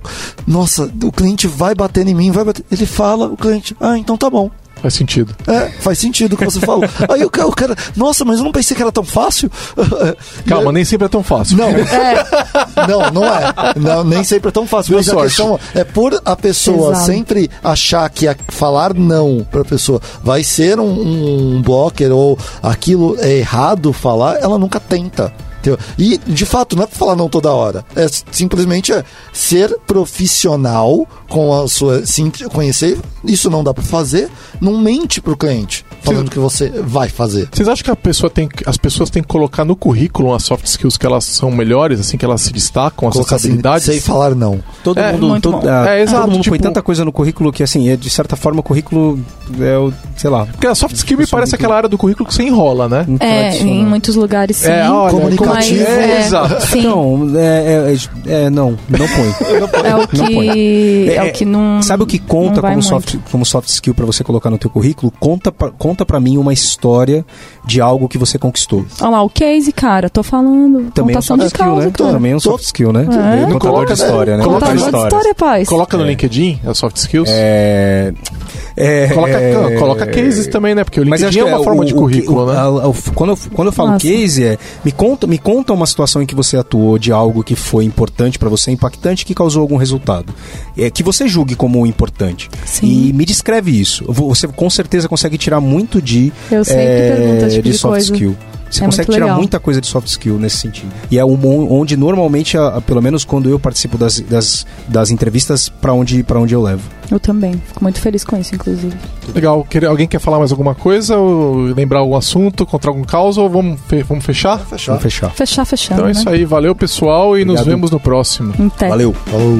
[SPEAKER 5] nossa, o cliente vai bater em mim, vai bater. Ele fala, o cliente, ah, então tá bom.
[SPEAKER 2] Faz sentido.
[SPEAKER 5] É, faz sentido o que você *laughs* falou. Aí o cara, o cara, nossa, mas eu não pensei que era tão fácil. *laughs*
[SPEAKER 2] Calma, nem sempre é tão fácil.
[SPEAKER 5] Não, *laughs* não, não é. Não, nem sempre é tão fácil.
[SPEAKER 2] Deu
[SPEAKER 5] mas a questão é por a pessoa
[SPEAKER 3] Exato.
[SPEAKER 5] sempre achar que a- falar não pra pessoa vai ser um, um blocker ou aquilo é errado falar, ela nunca tenta. E, de fato, não é pra falar não toda hora. É simplesmente é ser profissional com a sua. Se conhecer, isso não dá pra fazer, não mente pro cliente falando que você vai fazer.
[SPEAKER 2] Vocês acham que a pessoa tem, as pessoas têm que colocar no currículo as soft skills que elas são melhores, assim, que elas se destacam, essas
[SPEAKER 5] Colocar assim,
[SPEAKER 2] habilidades?
[SPEAKER 5] sei falar não.
[SPEAKER 4] Todo
[SPEAKER 2] É,
[SPEAKER 4] mundo,
[SPEAKER 3] muito
[SPEAKER 4] todo,
[SPEAKER 3] bom.
[SPEAKER 4] ah,
[SPEAKER 2] É, exato,
[SPEAKER 4] todo mundo põe
[SPEAKER 2] tipo-
[SPEAKER 4] tanta coisa no currículo que, assim, é, de certa forma, o currículo é o, sei lá.
[SPEAKER 2] Porque a soft skill me
[SPEAKER 4] é
[SPEAKER 2] parece
[SPEAKER 4] muito-
[SPEAKER 2] aquela área do currículo que você enrola, né?
[SPEAKER 3] É, em muitos lugares sim.
[SPEAKER 2] É, olha,
[SPEAKER 5] comunicativo.
[SPEAKER 2] Como- É, exato.
[SPEAKER 3] Sim. *laughs*
[SPEAKER 4] Não, é, é, é, não, não põe.
[SPEAKER 3] É o
[SPEAKER 4] Não
[SPEAKER 3] que,
[SPEAKER 4] põe.
[SPEAKER 3] é, o que não.
[SPEAKER 4] Sabe o que
[SPEAKER 3] não
[SPEAKER 4] conta como
[SPEAKER 3] muito.
[SPEAKER 4] soft, como soft skill pra você colocar no teu currículo? Conta pra, conta pra mim uma história de algo que você conquistou.
[SPEAKER 3] Olha lá, o case, cara, tô falando.
[SPEAKER 4] Também é um soft
[SPEAKER 3] de
[SPEAKER 4] skill,
[SPEAKER 3] causa,
[SPEAKER 4] né?
[SPEAKER 3] cara.
[SPEAKER 4] Também é um soft skill, né?
[SPEAKER 3] É.
[SPEAKER 4] Contador
[SPEAKER 2] Coloca,
[SPEAKER 4] de história, né?
[SPEAKER 2] coloca
[SPEAKER 3] Contador de história, pai.
[SPEAKER 2] Coloca no LinkedIn as soft skills.
[SPEAKER 4] É, é,
[SPEAKER 2] Coloca,
[SPEAKER 4] é,
[SPEAKER 2] coloca cases também, né? Porque o LinkedIn é uma forma
[SPEAKER 4] o-
[SPEAKER 2] de currículo,
[SPEAKER 4] o-
[SPEAKER 2] né?
[SPEAKER 4] a- a- quando, eu, quando eu falo
[SPEAKER 3] Nossa.
[SPEAKER 4] case, é me conta, me conta uma situação em que você atuou de algo que foi importante pra você, impactante, que causou algum resultado. É, que você julgue como importante.
[SPEAKER 3] Sim.
[SPEAKER 4] E me descreve isso. Você com certeza consegue tirar muito de,
[SPEAKER 3] Eu sempre
[SPEAKER 4] é,
[SPEAKER 3] pergunto tipo
[SPEAKER 4] de
[SPEAKER 3] de
[SPEAKER 4] soft
[SPEAKER 3] coisa.
[SPEAKER 4] skill. Você
[SPEAKER 3] É
[SPEAKER 4] consegue tirar
[SPEAKER 3] legal.
[SPEAKER 4] muita coisa de soft skill nesse sentido. E é um- onde normalmente, a- a- pelo menos quando eu participo das, das, das entrevistas, pra onde, pra onde eu levo.
[SPEAKER 3] Eu também. Fico muito feliz com isso, inclusive.
[SPEAKER 2] Legal. Quer- alguém quer falar mais alguma coisa? Ou lembrar algum assunto? Contar algum caos? Ou vamos, fe- vamos fechar?
[SPEAKER 5] Fechar.
[SPEAKER 4] Vamos fechar.
[SPEAKER 3] Fechar, fechando.
[SPEAKER 2] Então é
[SPEAKER 3] né?
[SPEAKER 2] isso aí. Valeu, pessoal. E nos
[SPEAKER 4] Obrigado.
[SPEAKER 2] vemos no próximo.
[SPEAKER 3] Até.
[SPEAKER 4] Valeu.
[SPEAKER 5] Falou.